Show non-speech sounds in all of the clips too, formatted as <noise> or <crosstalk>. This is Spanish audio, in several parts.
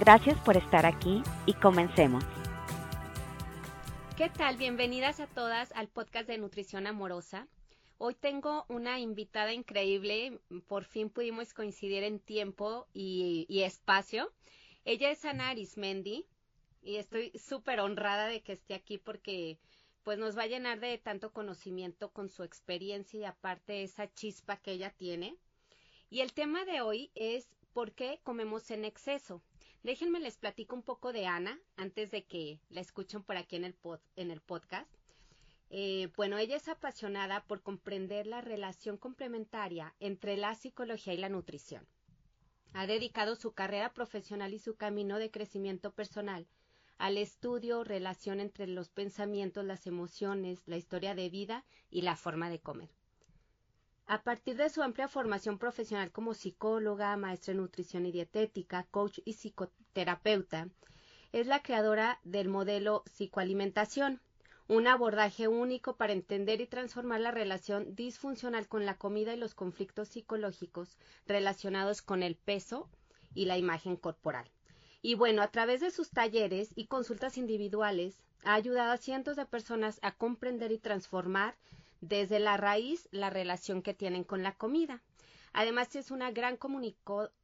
Gracias por estar aquí y comencemos. ¿Qué tal? Bienvenidas a todas al podcast de Nutrición Amorosa. Hoy tengo una invitada increíble, por fin pudimos coincidir en tiempo y, espacio. Ella es Ana Arismendi y estoy súper honrada de que esté aquí porque pues nos va a llenar de tanto conocimiento con su experiencia y aparte esa chispa que ella tiene. Y el tema de hoy es ¿por qué comemos en exceso? Déjenme les platico un poco de Ana antes de que la escuchen por aquí en el, en el podcast. Eh, bueno, ella es apasionada por comprender la relación complementaria entre la psicología y la nutrición. Ha dedicado su carrera profesional y su camino de crecimiento personal al estudio, relación entre los pensamientos, las emociones, la historia de vida y la forma de comer. A partir de su amplia formación profesional como psicóloga, maestra en nutrición y dietética, coach y psicoterapeuta, es la creadora del modelo psicoalimentación, un abordaje único para entender y transformar la relación disfuncional con la comida y los conflictos psicológicos relacionados con el peso y la imagen corporal. Y bueno, a través de sus talleres y consultas individuales, ha ayudado a cientos de personas a comprender y transformar desde la raíz la relación que tienen con la comida. Además es una gran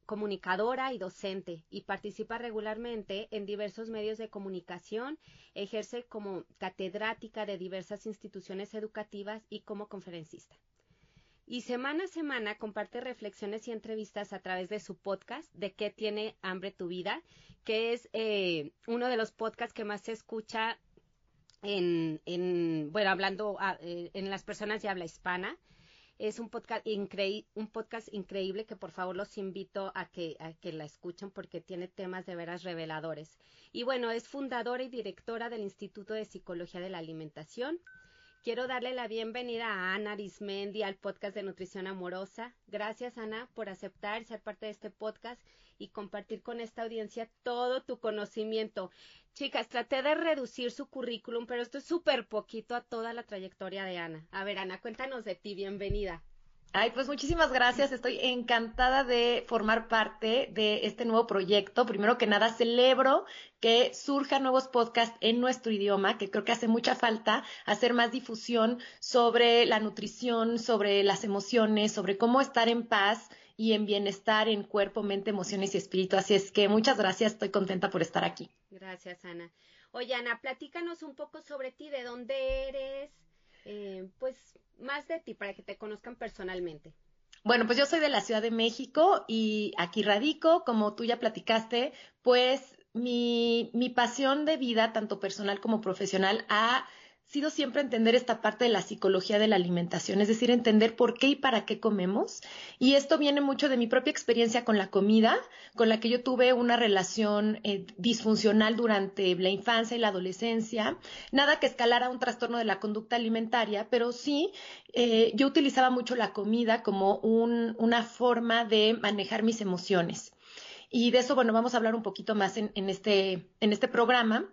comunicadora y docente y participa regularmente en diversos medios de comunicación, ejerce como catedrática de diversas instituciones educativas y como conferencista. Y semana a semana comparte reflexiones y entrevistas a través de su podcast de qué tiene hambre tu vida, que es eh, uno de los podcasts que más se escucha en, en bueno, hablando eh, en las personas de habla hispana. Es un podcast, un podcast increíble que por favor los invito a que, a que la escuchen porque tiene temas de veras reveladores. Y bueno, es fundadora y directora del Instituto de Psicología de la Alimentación. Quiero darle la bienvenida a Ana Arismendi al podcast de Nutrición Amorosa. Gracias, Ana, por aceptar ser parte de este podcast y compartir con esta audiencia todo tu conocimiento. Chicas, traté de reducir su currículum, pero esto es súper poquito a toda la trayectoria de Ana. A ver, Ana, cuéntanos de ti, bienvenida. Ay, pues muchísimas gracias. Estoy encantada de formar parte de este nuevo proyecto. Primero que nada, celebro que surjan nuevos podcasts en nuestro idioma, que creo que hace mucha falta hacer más difusión sobre la nutrición, sobre las emociones, sobre cómo estar en paz y en bienestar en cuerpo, mente, emociones y espíritu. Así es que muchas gracias, estoy contenta por estar aquí. Gracias, Ana. Oye, Ana, platícanos un poco sobre ti, de dónde eres, eh, pues más de ti para que te conozcan personalmente. Bueno, pues yo soy de la Ciudad de México y aquí radico, como tú ya platicaste, pues mi, mi pasión de vida, tanto personal como profesional, ha sido siempre entender esta parte de la psicología de la alimentación, es decir, entender por qué y para qué comemos. Y esto viene mucho de mi propia experiencia con la comida, con la que yo tuve una relación eh, disfuncional durante la infancia y la adolescencia. Nada que escalara un trastorno de la conducta alimentaria, pero sí eh, yo utilizaba mucho la comida como un, una forma de manejar mis emociones. Y de eso, bueno, vamos a hablar un poquito más en, este, en este programa.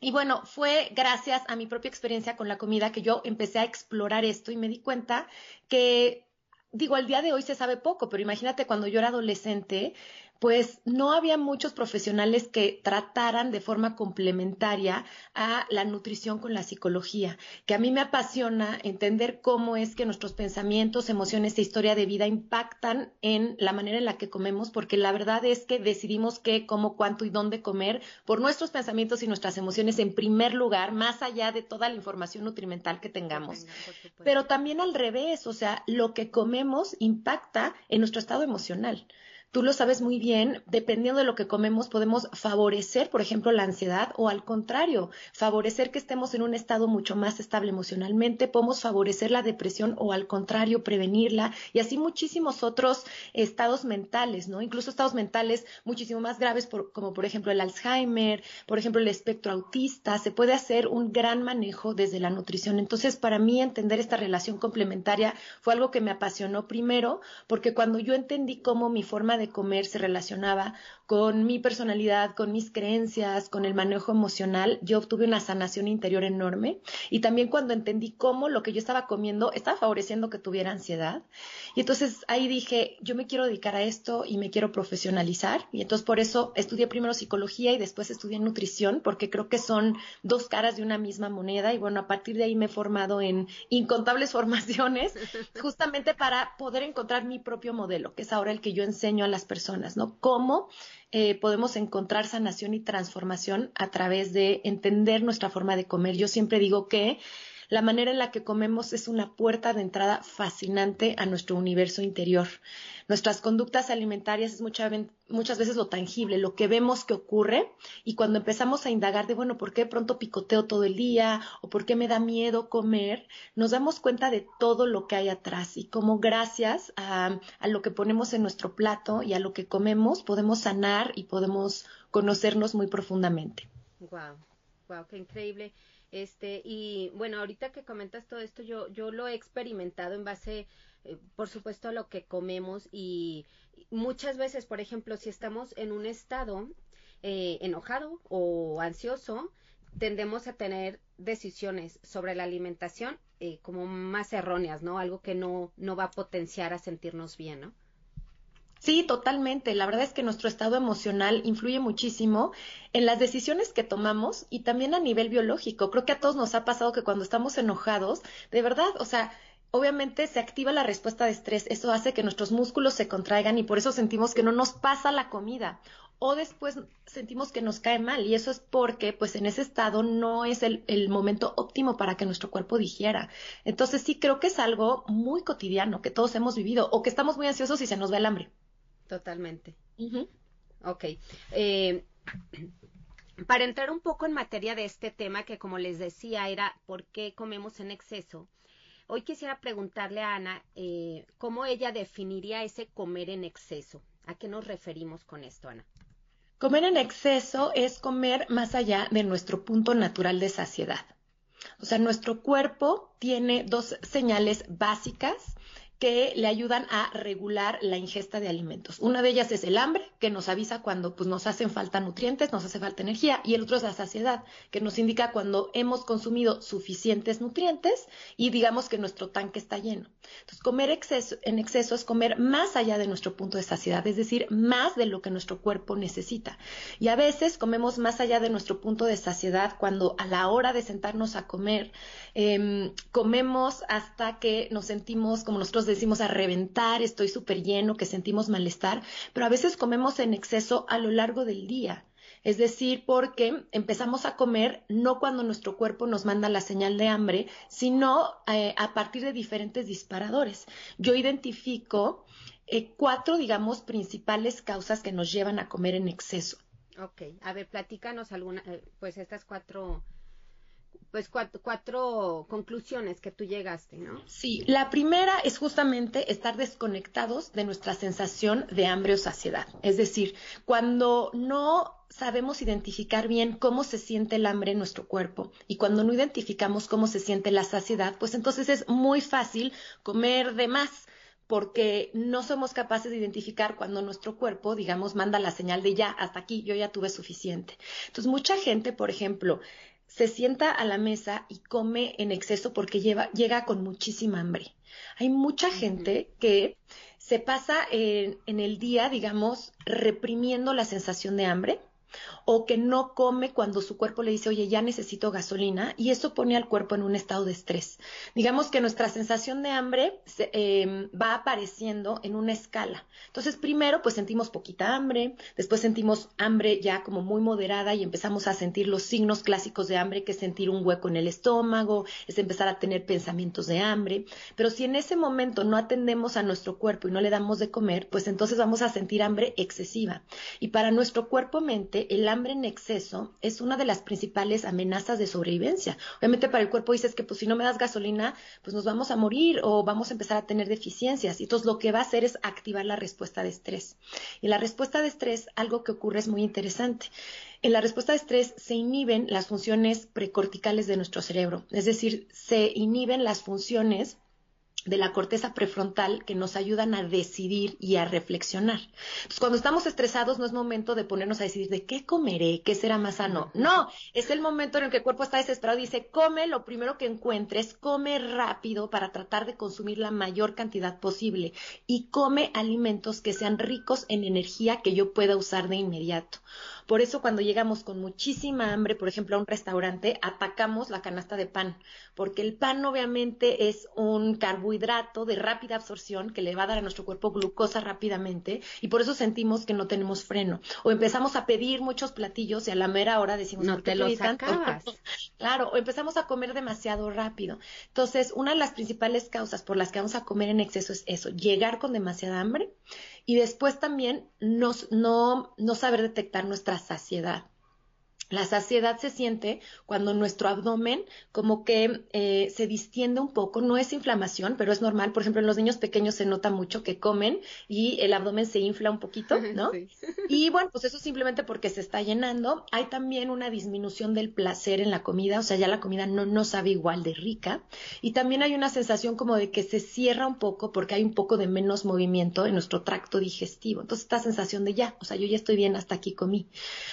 Y bueno, fue gracias a mi propia experiencia con la comida que yo empecé a explorar esto y me di cuenta que, digo, al día de hoy se sabe poco, pero imagínate cuando yo era adolescente, pues no había muchos profesionales que trataran de forma complementaria a la nutrición con la psicología, que a mí me apasiona entender cómo es que nuestros pensamientos, emociones e historia de vida impactan en la manera en la que comemos, porque la verdad es que decidimos qué, cómo, cuánto y dónde comer por nuestros pensamientos y nuestras emociones en primer lugar, más allá de toda la información nutrimental que tengamos. Pero también al revés, o sea, lo que comemos impacta en nuestro estado emocional. Tú lo sabes muy bien, dependiendo de lo que comemos, podemos favorecer, por ejemplo, la ansiedad o al contrario, favorecer que estemos en un estado mucho más estable emocionalmente, podemos favorecer la depresión o al contrario, prevenirla y así muchísimos otros estados mentales, ¿no? Incluso estados mentales muchísimo más graves como por ejemplo el Alzheimer, por ejemplo el espectro autista, se puede hacer un gran manejo desde la nutrición. Entonces, para mí entender esta relación complementaria fue algo que me apasionó primero, porque cuando yo entendí cómo mi forma de comer se relacionaba con mi personalidad, con mis creencias, con el manejo emocional, yo obtuve una sanación interior enorme. Y también cuando entendí cómo lo que yo estaba comiendo estaba favoreciendo que tuviera ansiedad. Y entonces ahí dije, yo me quiero dedicar a esto y me quiero profesionalizar. Y entonces por eso estudié primero psicología y después estudié nutrición, porque creo que son dos caras de una misma moneda. Y bueno, a partir de ahí me he formado en incontables <laughs> formaciones, justamente para poder encontrar mi propio modelo, que es ahora el que yo enseño a las personas, ¿no? Cómo eh, podemos encontrar sanación y transformación a través de entender nuestra forma de comer. Yo siempre digo que la manera en la que comemos es una puerta de entrada fascinante a nuestro universo interior. Nuestras conductas alimentarias es muchas veces lo tangible, lo que vemos que ocurre y cuando empezamos a indagar de, bueno, ¿por qué pronto picoteo todo el día o por qué me da miedo comer? Nos damos cuenta de todo lo que hay atrás y cómo gracias a, a lo que ponemos en nuestro plato y a lo que comemos podemos sanar y podemos conocernos muy profundamente. Wow, wow, qué increíble. Este, y bueno, ahorita que comentas todo esto, yo, yo lo he experimentado en base, eh, por supuesto, a lo que comemos y muchas veces, por ejemplo, si estamos en un estado eh, enojado o ansioso, tendemos a tener decisiones sobre la alimentación eh, como más erróneas, ¿no? Algo que no, no va a potenciar a sentirnos bien, ¿no? Sí, totalmente. La verdad es que nuestro estado emocional influye muchísimo en las decisiones que tomamos y también a nivel biológico. Creo que a todos nos ha pasado que cuando estamos enojados, de verdad, o sea, obviamente se activa la respuesta de estrés. Eso hace que nuestros músculos se contraigan y por eso sentimos que no nos pasa la comida. O después sentimos que nos cae mal y eso es porque pues en ese estado no es el, el, momento óptimo para que nuestro cuerpo digiera. Entonces sí creo que es algo muy cotidiano que todos hemos vivido o que estamos muy ansiosos y se nos va el hambre. Totalmente. Ok. Eh, <clears throat> para entrar un poco en materia de este tema, que como les decía era por qué comemos en exceso, hoy quisiera preguntarle a Ana eh, cómo ella definiría ese comer en exceso. ¿A qué nos referimos con esto, Ana? Comer en exceso es comer más allá de nuestro punto natural de saciedad. O sea, nuestro cuerpo tiene dos señales básicas que le ayudan a regular la ingesta de alimentos. Una de ellas es el hambre, que nos avisa cuando pues, nos hacen falta nutrientes, nos hace falta energía, y el otro es la saciedad, que nos indica cuando hemos consumido suficientes nutrientes y digamos que nuestro tanque está lleno. Entonces, comer exceso, en exceso es comer más allá de nuestro punto de saciedad, es decir, más de lo que nuestro cuerpo necesita. Y a veces comemos más allá de nuestro punto de saciedad cuando a la hora de sentarnos a comer, em, comemos hasta que nos sentimos como nosotros decimos a reventar, estoy súper lleno, que sentimos malestar, pero a veces comemos en exceso a lo largo del día. Es decir, porque empezamos a comer no cuando nuestro cuerpo nos manda la señal de hambre, sino eh, a partir de diferentes disparadores. Yo identifico eh, cuatro, digamos, principales causas que nos llevan a comer en exceso. Ok, a ver, platícanos alguna, eh, pues estas cuatro pues cuatro, conclusiones que tú llegaste, ¿no? Sí, la primera es justamente estar desconectados de nuestra sensación de hambre o saciedad. Es decir, cuando no sabemos identificar bien cómo se siente el hambre en nuestro cuerpo y cuando no identificamos cómo se siente la saciedad, pues entonces es muy fácil comer de más porque no somos capaces de identificar cuando nuestro cuerpo, digamos, manda la señal de ya, hasta aquí, yo ya tuve suficiente. Entonces, mucha gente, por ejemplo, se sienta a la mesa y come en exceso porque lleva, llega con muchísima hambre. Hay mucha gente que se pasa en, el día, digamos, reprimiendo la sensación de hambre o que no come cuando su cuerpo le dice, oye, ya necesito gasolina, y eso pone al cuerpo en un estado de estrés. Digamos que nuestra sensación de hambre em, va apareciendo en una escala. Entonces, primero, pues sentimos poquita hambre, después sentimos hambre ya como muy moderada y empezamos a sentir los signos clásicos de hambre, que es sentir un hueco en el estómago, es empezar a tener pensamientos de hambre. Pero si en ese momento no atendemos a nuestro cuerpo y no le damos de comer, pues entonces vamos a sentir hambre excesiva. Y para nuestro cuerpo-mente, el hambre en exceso es una de las principales amenazas de sobrevivencia. Obviamente para el cuerpo dices que pues si no me das gasolina, pues nos vamos a morir o vamos a empezar a tener deficiencias. Y entonces lo que va a hacer es activar la respuesta de estrés. Y la respuesta de estrés, algo que ocurre es muy interesante. En la respuesta de estrés se inhiben las funciones precorticales de nuestro cerebro, es decir, se inhiben las funciones de la corteza prefrontal que nos ayudan a decidir y a reflexionar. Entonces, cuando estamos estresados no es momento de ponernos a decidir de qué comeré, qué será más sano. No, es el momento en el que el cuerpo está desesperado y dice, come lo primero que encuentres, come rápido para tratar de consumir la mayor cantidad posible y come alimentos que sean ricos en energía que yo pueda usar de inmediato. Por eso cuando llegamos con muchísima hambre, por ejemplo, a un restaurante, atacamos la canasta de pan, porque el pan obviamente es un carbohidrato de rápida absorción que le va a dar a nuestro cuerpo glucosa rápidamente y por eso sentimos que no tenemos freno. O empezamos a pedir muchos platillos y a la mera hora decimos, no te los acabas. <laughs> Claro, o empezamos a comer demasiado rápido. Entonces, una de las principales causas por las que vamos a comer en exceso es eso, llegar con demasiada hambre y después también no, no saber detectar nuestra saciedad. La saciedad se siente cuando nuestro abdomen como que eh, se distiende un poco, no es inflamación, pero es normal. Por ejemplo, en los niños pequeños se nota mucho que comen y el abdomen se infla un poquito, <laughs> ¿no? <laughs> Y bueno, pues eso simplemente porque se está llenando. Hay también una disminución del placer en la comida, o sea, ya la comida no, no sabe igual de rica. Y también hay una sensación como de que se cierra un poco porque hay un poco de menos movimiento en nuestro tracto digestivo. Entonces, esta sensación de ya, o sea, yo ya estoy bien, hasta aquí comí.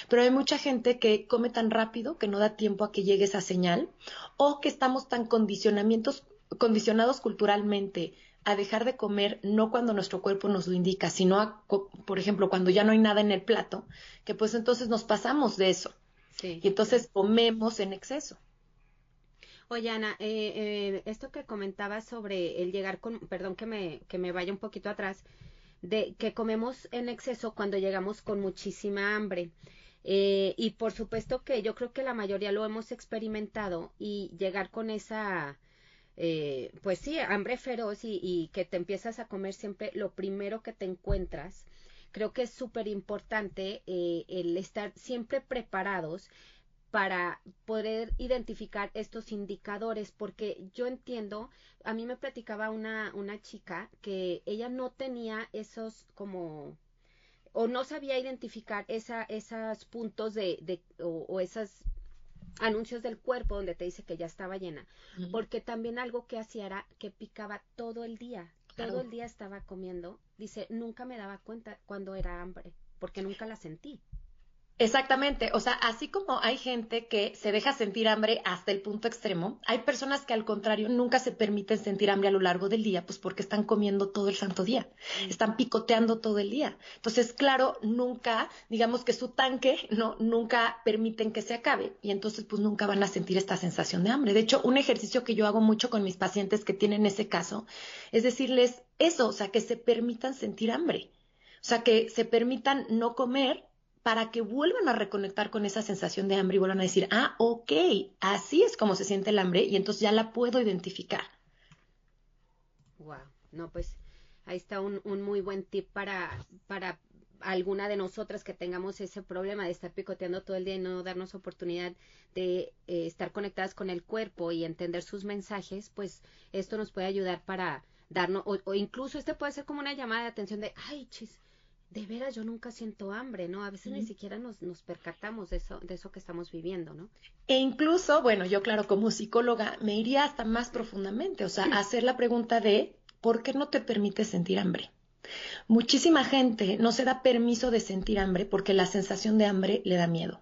Pero hay mucha gente que come tan rápido que no da tiempo a que llegue esa señal, o que estamos tan condicionamientos, condicionados culturalmente a dejar de comer no cuando nuestro cuerpo nos lo indica, sino, por ejemplo, cuando ya no hay nada en el plato, que pues entonces nos pasamos de eso. Y entonces comemos en exceso. Oye, Ana, eh, eh, esto que comentabas sobre el llegar con, perdón que me, que me vaya un poquito atrás, de que comemos en exceso cuando llegamos con muchísima hambre. Eh, y por supuesto que yo creo que la mayoría lo hemos experimentado y llegar con esa, eh, pues sí, hambre feroz y, que te empiezas a comer siempre lo primero que te encuentras. Creo que es súper importante eh, el estar siempre preparados para poder identificar estos indicadores, porque yo entiendo, a mí me platicaba una, una chica que ella no tenía esos como o no sabía identificar esa, esos puntos de, de o, esos anuncios del cuerpo donde te dice que ya estaba llena, porque también algo que hacía era que picaba todo el día, todo el día estaba comiendo, dice, nunca me daba cuenta cuando era hambre, porque nunca la sentí. Exactamente, o sea, así como hay gente que se deja sentir hambre hasta el punto extremo, hay personas que al contrario nunca se permiten sentir hambre a lo largo del día, pues porque están comiendo todo el santo día, están picoteando todo el día. Entonces, claro, nunca, digamos que su tanque, no, nunca permiten que se acabe y entonces pues nunca van a sentir esta sensación de hambre. De hecho, un ejercicio que yo hago mucho con mis pacientes que tienen ese caso es decirles eso, o sea, que se permitan sentir hambre. O sea, que se permitan no comer para que vuelvan a reconectar con esa sensación de hambre y vuelvan a decir, ah, ok, así es como se siente el hambre y entonces ya la puedo identificar. Wow, no, pues ahí está un, muy buen tip para, para alguna de nosotras que tengamos ese problema de estar picoteando todo el día y no darnos oportunidad de eh, estar conectadas con el cuerpo y entender sus mensajes, pues esto nos puede ayudar para darnos, o, o incluso este puede ser como una llamada de atención de, ay, chis, de veras yo nunca siento hambre, ¿no? A veces ni siquiera nos, nos percatamos de eso, de eso que estamos viviendo, ¿no? E incluso, bueno, yo claro, como psicóloga me iría hasta más profundamente, o sea, <laughs> hacer la pregunta de ¿por qué no te permites sentir hambre? Muchísima gente no se da permiso de sentir hambre porque la sensación de hambre le da miedo.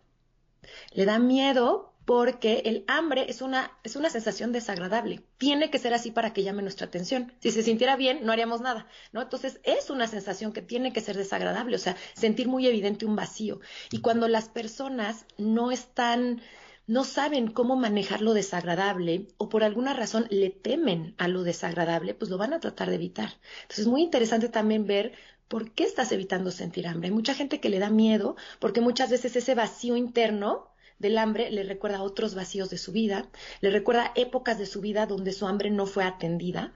Le da miedo porque el hambre es una, es una sensación desagradable. Tiene que ser así para que llame nuestra atención. Si se sintiera bien, no haríamos nada, ¿no? Entonces es una sensación que tiene que ser desagradable, o sea, sentir muy evidente un vacío. Y cuando las personas no están no saben cómo manejar lo desagradable o por alguna razón le temen a lo desagradable, pues lo van a tratar de evitar. Entonces es muy interesante también ver por qué estás evitando sentir hambre. Hay mucha gente que le da miedo porque muchas veces ese vacío interno del hambre le recuerda otros vacíos de su vida, le recuerda épocas de su vida donde su hambre no fue atendida.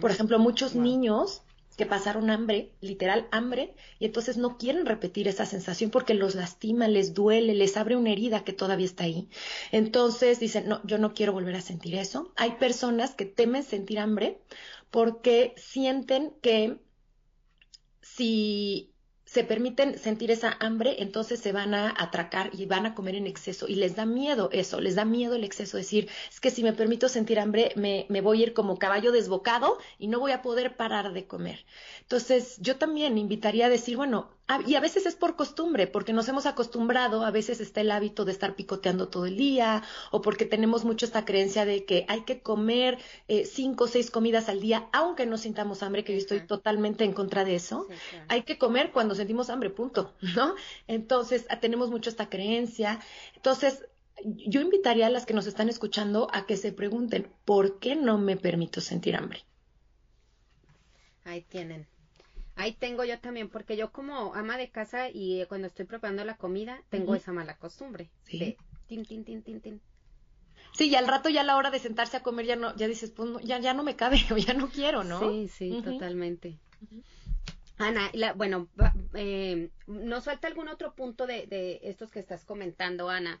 Por ejemplo, muchos niños que pasaron hambre, literal hambre, y entonces no quieren repetir esa sensación porque los lastima, les duele, les abre una herida que todavía está ahí. Entonces dicen, no, yo no quiero volver a sentir eso. Hay personas que temen sentir hambre porque sienten que si se permiten sentir esa hambre, entonces se van a atracar y van a comer en exceso. Y les da miedo eso, les da miedo el exceso. Decir, es que si me permito sentir hambre, me, me voy a ir como caballo desbocado y no voy a poder parar de comer. Entonces, yo también invitaría a decir, bueno, y a veces es por costumbre, porque nos hemos acostumbrado, a veces está el hábito de estar picoteando todo el día, o porque tenemos mucho esta creencia de que hay que comer eh, cinco o seis comidas al día, aunque no sintamos hambre, que yo estoy totalmente en contra de eso. Hay que comer cuando sentimos hambre, punto, ¿no? Entonces, tenemos mucho esta creencia. Entonces, yo invitaría a las que nos están escuchando a que se pregunten, ¿por qué no me permito sentir hambre? Ahí tienen. Ahí tengo yo también, porque yo como ama de casa y eh, cuando estoy preparando la comida, tengo esa mala costumbre sí. tin, tin, tin, tin, tin. Sí, y al rato ya a la hora de sentarse a comer ya no, ya dices, pues ya, ya no me cabe <laughs> o ya no quiero, ¿no? Sí, sí, totalmente. Ana, bueno, eh, ¿nos falta algún otro punto de, de estos que estás comentando, Ana?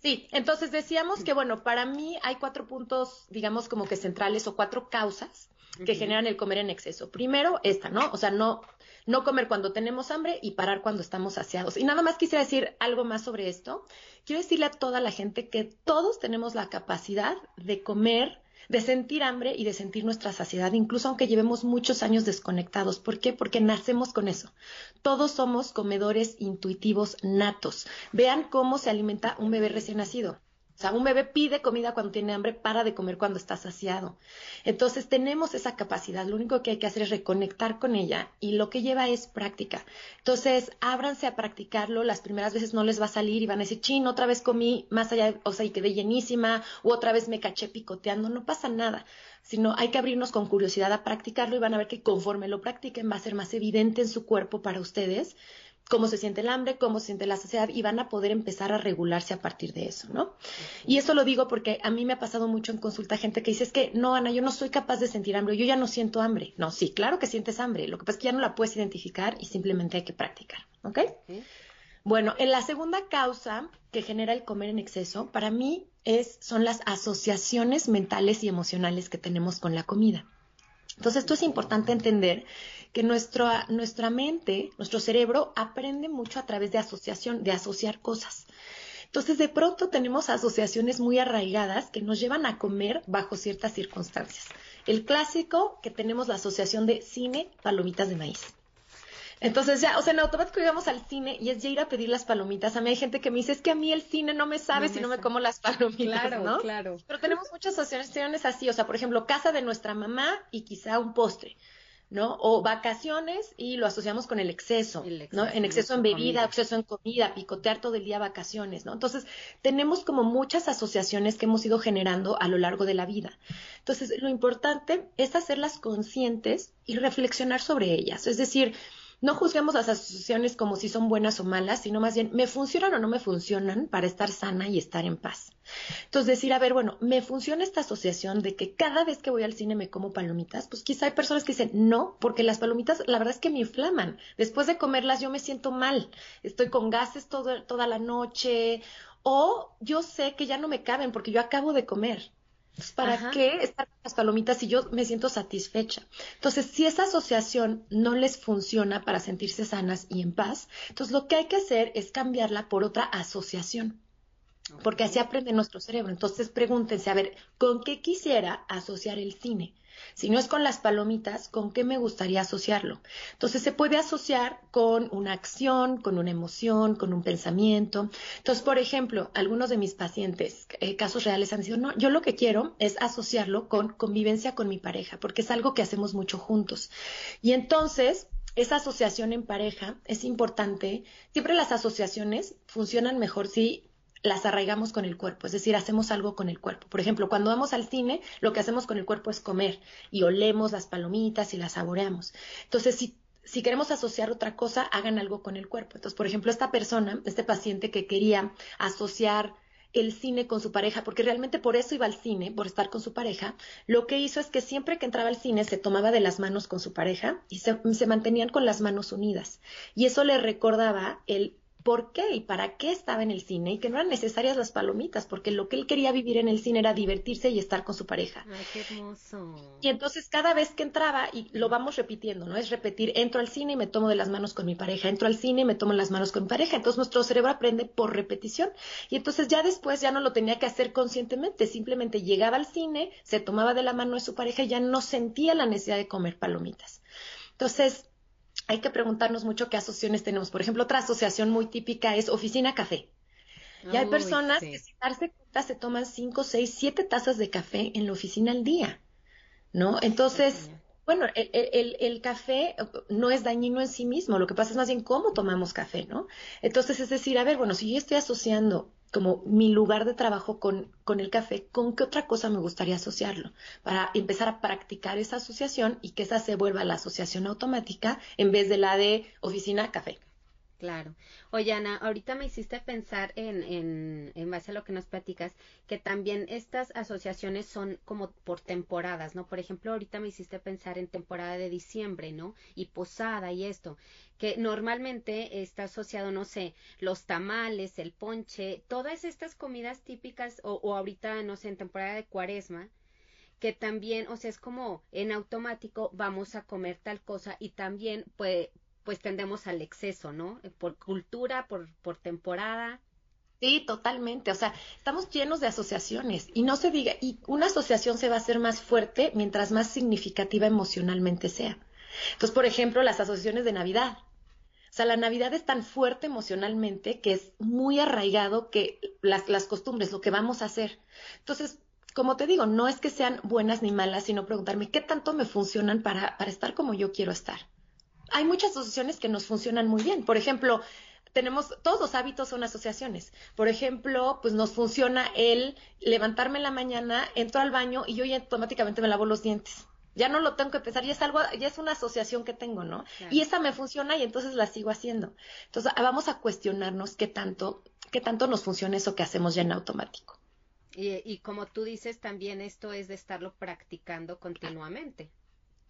Sí, entonces decíamos que, bueno, para mí hay cuatro puntos, digamos, como que centrales o cuatro causas que generan el comer en exceso. Primero, esta, ¿no? O sea, no, no comer cuando tenemos hambre y parar cuando estamos saciados. Y nada más quisiera decir algo más sobre esto. Quiero decirle a toda la gente que todos tenemos la capacidad de comer, de sentir hambre y de sentir nuestra saciedad, incluso aunque llevemos muchos años desconectados. ¿Por qué? Porque nacemos con eso. Todos somos comedores intuitivos natos. Vean cómo se alimenta un bebé recién nacido. O sea, un bebé pide comida cuando tiene hambre, para de comer cuando está saciado. Entonces tenemos esa capacidad, lo único que hay que hacer es reconectar con ella y lo que lleva es práctica. Entonces, ábranse a practicarlo, las primeras veces no les va a salir y van a decir, chin, otra vez comí más allá, o sea, y quedé llenísima, u otra vez me caché picoteando, no pasa nada, sino hay que abrirnos con curiosidad a practicarlo y van a ver que conforme lo practiquen va a ser más evidente en su cuerpo para ustedes cómo se siente el hambre, cómo se siente la saciedad y van a poder empezar a regularse a partir de eso, ¿no? Y eso lo digo porque a mí me ha pasado mucho en consulta gente que dice, es que no, Ana, yo no soy capaz de sentir hambre, yo ya no siento hambre. No, sí, claro que sientes hambre, lo que pasa es que ya no la puedes identificar y simplemente hay que practicar, ¿ok? Bueno, en la segunda causa que genera el comer en exceso, para mí es, son las asociaciones mentales y emocionales que tenemos con la comida. Entonces, esto es importante entender que nuestra, nuestra mente, nuestro cerebro aprende mucho a través de asociación, de asociar cosas. Entonces, de pronto tenemos asociaciones muy arraigadas que nos llevan a comer bajo ciertas circunstancias. El clásico que tenemos la asociación de cine, palomitas de maíz. Entonces ya, o sea, en automático íbamos al cine y es ya ir a pedir las palomitas. A mí hay gente que me dice, es que a mí el cine no me sabe si no me como las palomitas, claro, ¿no? Claro, Pero tenemos muchas asociaciones así, o sea, por ejemplo, casa de nuestra mamá y quizá un postre. ¿No? O vacaciones y lo asociamos con el exceso, ¿no? En exceso en bebida, exceso en comida, picotear todo el día vacaciones, ¿no? Entonces, tenemos como muchas asociaciones que hemos ido generando a lo largo de la vida. Entonces, lo importante es hacerlas conscientes y reflexionar sobre ellas. Es decir, no juzguemos las asociaciones como si son buenas o malas, sino más bien, ¿me funcionan o no me funcionan para estar sana y estar en paz? Entonces, decir, a ver, bueno, ¿me funciona esta asociación de que cada vez que voy al cine me como palomitas? Pues quizá hay personas que dicen, no, porque las palomitas, la verdad es que me inflaman. Después de comerlas yo me siento mal, estoy con gases toda la noche, o yo sé que ya no me caben porque yo acabo de comer. ¿Para qué estar con las palomitas si yo me siento satisfecha? Entonces, si esa asociación no les funciona para sentirse sanas y en paz, entonces lo que hay que hacer es cambiarla por otra asociación. porque así aprende nuestro cerebro. Entonces pregúntense, a ver, ¿con qué quisiera asociar el cine? Si no es con las palomitas, ¿con qué me gustaría asociarlo? Entonces se puede asociar con una acción, con una emoción, con un pensamiento. Entonces, por ejemplo, algunos de mis pacientes, eh, casos reales, han dicho, no, yo lo que quiero es asociarlo con convivencia con mi pareja, porque es algo que hacemos mucho juntos. Y entonces, esa asociación en pareja es importante. Siempre las asociaciones funcionan mejor si las arraigamos con el cuerpo, es decir, hacemos algo con el cuerpo. Por ejemplo, cuando vamos al cine, lo que hacemos con el cuerpo es comer y olemos las palomitas y las saboreamos. Entonces, si, si queremos asociar otra cosa, hagan algo con el cuerpo. Entonces, por ejemplo, esta persona, este paciente que quería asociar el cine con su pareja, porque realmente por eso iba al cine, por estar con su pareja, lo que hizo es que siempre que entraba al cine se tomaba de las manos con su pareja y se, se mantenían con las manos unidas. Y eso le recordaba el por qué y para qué estaba en el cine y que no eran necesarias las palomitas, porque lo que él quería vivir en el cine era divertirse y estar con su pareja. Ay, qué hermoso. Y entonces cada vez que entraba, y lo vamos repitiendo, ¿no? Es repetir, entro al cine y me tomo de las manos con mi pareja, entro al cine y me tomo las manos con mi pareja. Entonces nuestro cerebro aprende por repetición. Y entonces ya después ya no lo tenía que hacer conscientemente, simplemente llegaba al cine, se tomaba de la mano de su pareja y ya no sentía la necesidad de comer palomitas. Entonces, hay que preguntarnos mucho qué asociaciones tenemos. Por ejemplo, otra asociación muy típica es oficina café. Y hay personas que sin darse cuenta se toman cinco, seis, siete tazas de café en la oficina al día, ¿no? Entonces, bueno, el, el, el, café no es dañino en sí mismo, lo que pasa es más bien cómo tomamos café, ¿no? Entonces, es decir, a ver, bueno, si yo estoy asociando como mi lugar de trabajo con, con, el café, ¿con qué otra cosa me gustaría asociarlo? Para empezar a practicar esa asociación y que esa se vuelva la asociación automática en vez de la de oficina café. Claro. Oye, Ana, ahorita me hiciste pensar en, en, en base a lo que nos platicas, que también estas asociaciones son como por temporadas, ¿no? Por ejemplo, ahorita me hiciste pensar en temporada de diciembre, ¿no? Y posada y esto, que normalmente está asociado, no sé, los tamales, el ponche, todas estas comidas típicas, o, o ahorita, no sé, en temporada de cuaresma, que también, o sea, es como en automático vamos a comer tal cosa y también pues pues tendemos al exceso, ¿no? Por cultura, por, por temporada. Sí, totalmente. O sea, estamos llenos de asociaciones y no se diga, y una asociación se va a hacer más fuerte mientras más significativa emocionalmente sea. Entonces, por ejemplo, las asociaciones de Navidad. O sea, la Navidad es tan fuerte emocionalmente que es muy arraigado que las, las costumbres, lo que vamos a hacer. Entonces, como te digo, no es que sean buenas ni malas, sino preguntarme qué tanto me funcionan para, para estar como yo quiero estar hay muchas asociaciones que nos funcionan muy bien. Por ejemplo, tenemos, todos los hábitos son asociaciones. Por ejemplo, pues nos funciona el levantarme en la mañana, entro al baño y yo ya automáticamente me lavo los dientes. Ya no lo tengo que pensar, ya es algo, ya es una asociación que tengo, ¿no? Y esa me funciona y entonces la sigo haciendo. Entonces, vamos a cuestionarnos qué tanto, qué tanto nos funciona eso que hacemos ya en automático. Y, y como tú dices, también esto es de estarlo practicando continuamente.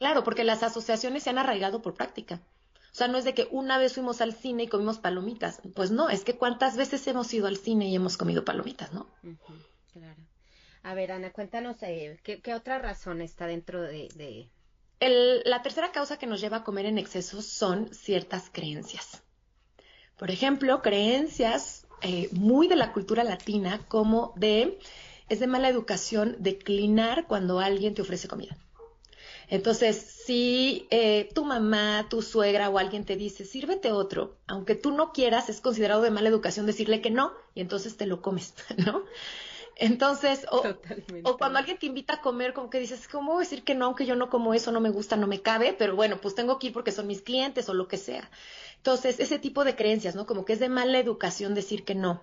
Claro, porque las asociaciones se han arraigado por práctica. O sea, no es de que una vez fuimos al cine y comimos palomitas. Pues no, es que cuántas veces hemos ido al cine y hemos comido palomitas, ¿no? claro. A ver, Ana, cuéntanos, eh, ¿qué, otra razón está dentro de...? la tercera causa que nos lleva a comer en exceso son ciertas creencias. Por ejemplo, creencias eh, muy de la cultura latina como de... Es de mala educación declinar cuando alguien te ofrece comida. Entonces, si eh, tu mamá, tu suegra o alguien te dice, sírvete otro, aunque tú no quieras, es considerado de mala educación decirle que no, y entonces te lo comes, <laughs> ¿no? Entonces, o, o, cuando alguien te invita a comer, como que dices, ¿cómo voy a decir que no, aunque yo no como eso, no me gusta, no me cabe? Pero bueno, pues tengo que ir porque son mis clientes o lo que sea. Entonces, ese tipo de creencias, ¿no? Como que es de mala educación decir que no.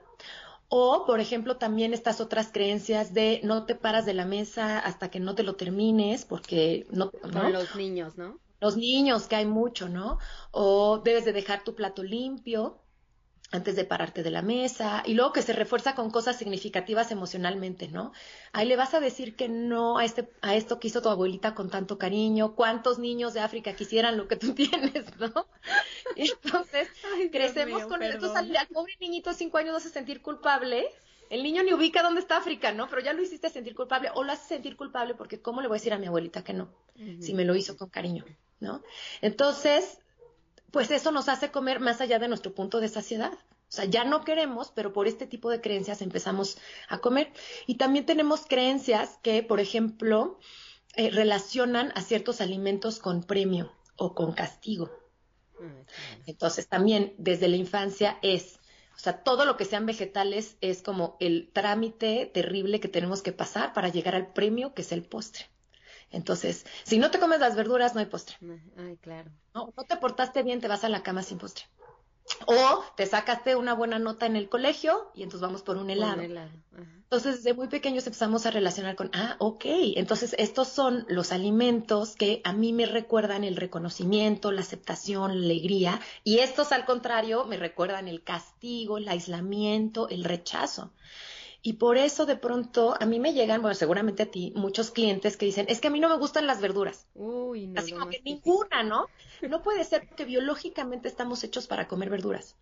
O, por ejemplo, también estas otras creencias de no te paras de la mesa hasta que no te lo termines, porque no. Con los niños, ¿no? Los niños, que hay mucho, ¿no? O debes de dejar tu plato limpio antes de pararte de la mesa, y luego que se refuerza con cosas significativas emocionalmente, ¿no? Ahí le vas a decir que no a, este, a esto que hizo tu abuelita con tanto cariño, cuántos niños de África quisieran lo que tú <laughs> tienes, ¿no? Entonces, <laughs> crecemos con esto, al, al pobre niñito de cinco años hace sentir culpable, el niño ni ubica dónde está África, ¿no? Pero ya lo hiciste sentir culpable, o lo hace sentir culpable porque ¿cómo le voy a decir a mi abuelita que no? Si me lo hizo con cariño, ¿no? Entonces, pues eso nos hace comer más allá de nuestro punto de saciedad. O sea, ya no queremos, pero por este tipo de creencias empezamos a comer. Y también tenemos creencias que, por ejemplo, eh, relacionan a ciertos alimentos con premio o con castigo. Mm, Entonces, también desde la infancia es, o sea, todo lo que sean vegetales es como el trámite terrible que tenemos que pasar para llegar al premio que es el postre. Entonces, si no te comes las verduras, no hay postre. Ay, claro. No, no te portaste bien, te vas a la cama sin postre. O te sacaste una buena nota en el colegio y entonces vamos por un helado. Entonces, desde muy pequeños empezamos a relacionar con, ah, ok, entonces estos son los alimentos que a mí me recuerdan el reconocimiento, la aceptación, la alegría, y estos al contrario me recuerdan el castigo, el aislamiento, el rechazo. Y por eso de pronto a mí me llegan, bueno, seguramente a ti, muchos clientes que dicen, es que a mí no me gustan las verduras. Uy, no. Así como que ninguna, ¿no? No puede ser porque biológicamente estamos hechos para comer verduras.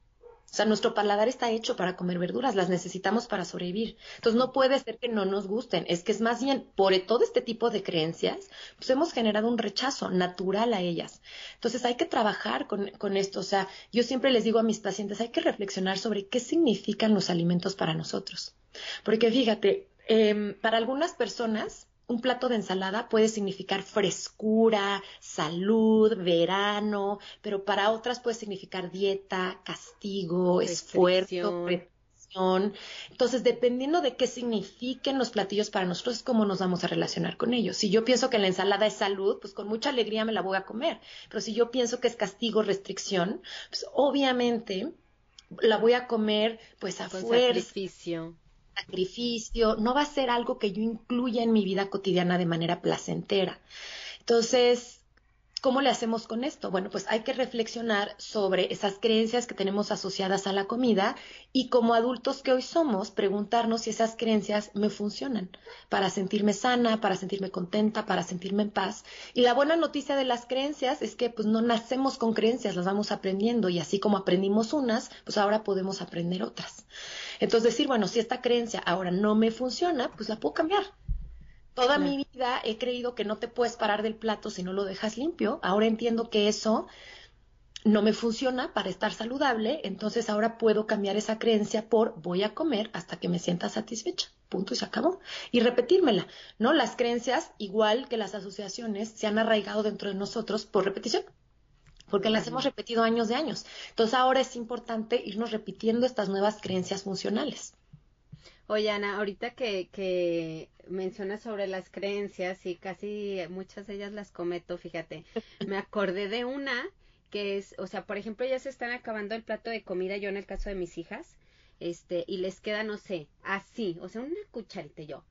O sea, nuestro paladar está hecho para comer verduras, las necesitamos para sobrevivir. Entonces, no puede ser que no nos gusten, es que es más bien por todo este tipo de creencias, pues hemos generado un rechazo natural a ellas. Entonces, hay que trabajar con, con esto. O sea, yo siempre les digo a mis pacientes, hay que reflexionar sobre qué significan los alimentos para nosotros. Porque fíjate, em, para algunas personas, un plato de ensalada puede significar frescura, salud, verano, pero para otras puede significar dieta, castigo, esfuerzo, presión. Entonces, dependiendo de qué signifiquen los platillos para nosotros, es cómo nos vamos a relacionar con ellos. Si yo pienso que la ensalada es salud, pues con mucha alegría me la voy a comer. Pero si yo pienso que es castigo, restricción, pues obviamente la voy a comer pues a fuerza sacrificio, no va a ser algo que yo incluya en mi vida cotidiana de manera placentera. Entonces, ¿Cómo le hacemos con esto? Bueno, pues hay que reflexionar sobre esas creencias que tenemos asociadas a la comida y como adultos que hoy somos, preguntarnos si esas creencias me funcionan para sentirme sana, para sentirme contenta, para sentirme en paz. Y la buena noticia de las creencias es que pues no nacemos con creencias, las vamos aprendiendo y así como aprendimos unas, pues ahora podemos aprender otras. Entonces decir, bueno, si esta creencia ahora no me funciona, pues la puedo cambiar Toda mi vida he creído que no te puedes parar del plato si no lo dejas limpio. Ahora entiendo que eso no me funciona para estar saludable, entonces ahora puedo cambiar esa creencia por voy a comer hasta que me sienta satisfecha. Punto y se acabó. Y repetírmela, ¿no? Las creencias, igual que las asociaciones, se han arraigado dentro de nosotros por repetición porque las hemos repetido años de años. Entonces ahora es importante irnos repitiendo estas nuevas creencias funcionales. Oye, Ana, ahorita que, que mencionas sobre las creencias y casi muchas de ellas las cometo, fíjate, <laughs> me acordé de una que es, o sea, por ejemplo, ellas se están acabando el plato de comida, yo en el caso de mis hijas, este, y les queda, no sé, así, o sea, una cucharita yo.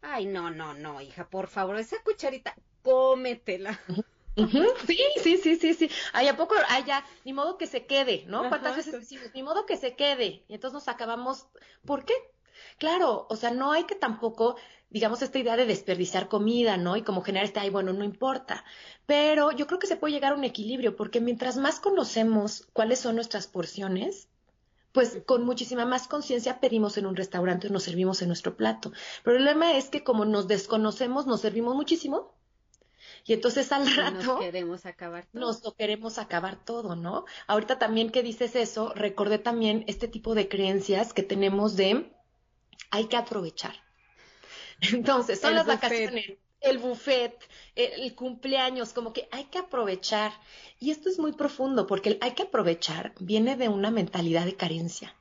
Ay, no, no, no, hija, por favor, esa cucharita, cómetela. <laughs> Sí, sí, sí, sí, sí. Ay, ¿a poco? Ay, ya, ni modo que se quede, ¿no? ¿Cuántas veces decimos, ni modo que se quede? Y entonces nos acabamos, ¿por qué? Claro, o sea, no hay que tampoco, digamos, esta idea de desperdiciar comida, ¿no? Y como generar este, ay, bueno, no importa. Pero yo creo que se puede llegar a un equilibrio, porque mientras más conocemos cuáles son nuestras porciones, pues con muchísima más conciencia pedimos en un restaurante o nos servimos en nuestro plato. El problema es que como nos desconocemos, nos servimos muchísimo y entonces al rato nos queremos acabar todo. Nos lo queremos acabar todo, ¿no? Ahorita también que dices eso, recordé también este tipo de creencias que tenemos de hay que aprovechar. Entonces, son las vacaciones, el buffet, el, cumpleaños, como que hay que aprovechar. Y esto es muy profundo porque el hay que aprovechar viene de una mentalidad de carencia.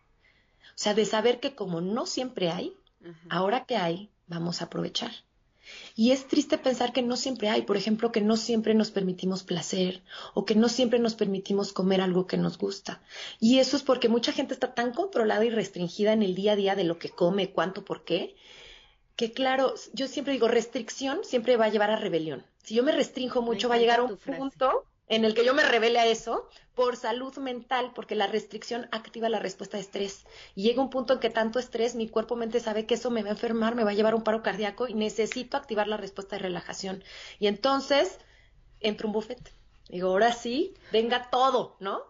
O sea, de saber que como no siempre hay, ahora que hay, vamos a aprovechar. Y es triste pensar que no siempre hay, por ejemplo, que no siempre nos permitimos placer o que no siempre nos permitimos comer algo que nos gusta. Y eso es porque mucha gente está tan controlada y restringida en el día a día de lo que come, cuánto, por qué, que claro, yo siempre digo, restricción siempre va a llevar a rebelión. Si yo me restringo mucho, va a llegar a un punto en el que yo me revele a eso por salud mental, porque la restricción activa la respuesta de estrés. Y llega un punto en que tanto estrés, mi cuerpo-mente sabe que eso me va a enfermar, me va a llevar un paro cardíaco y necesito activar la respuesta de relajación. Y entonces entro un buffet. Digo, ahora sí, venga todo, ¿no?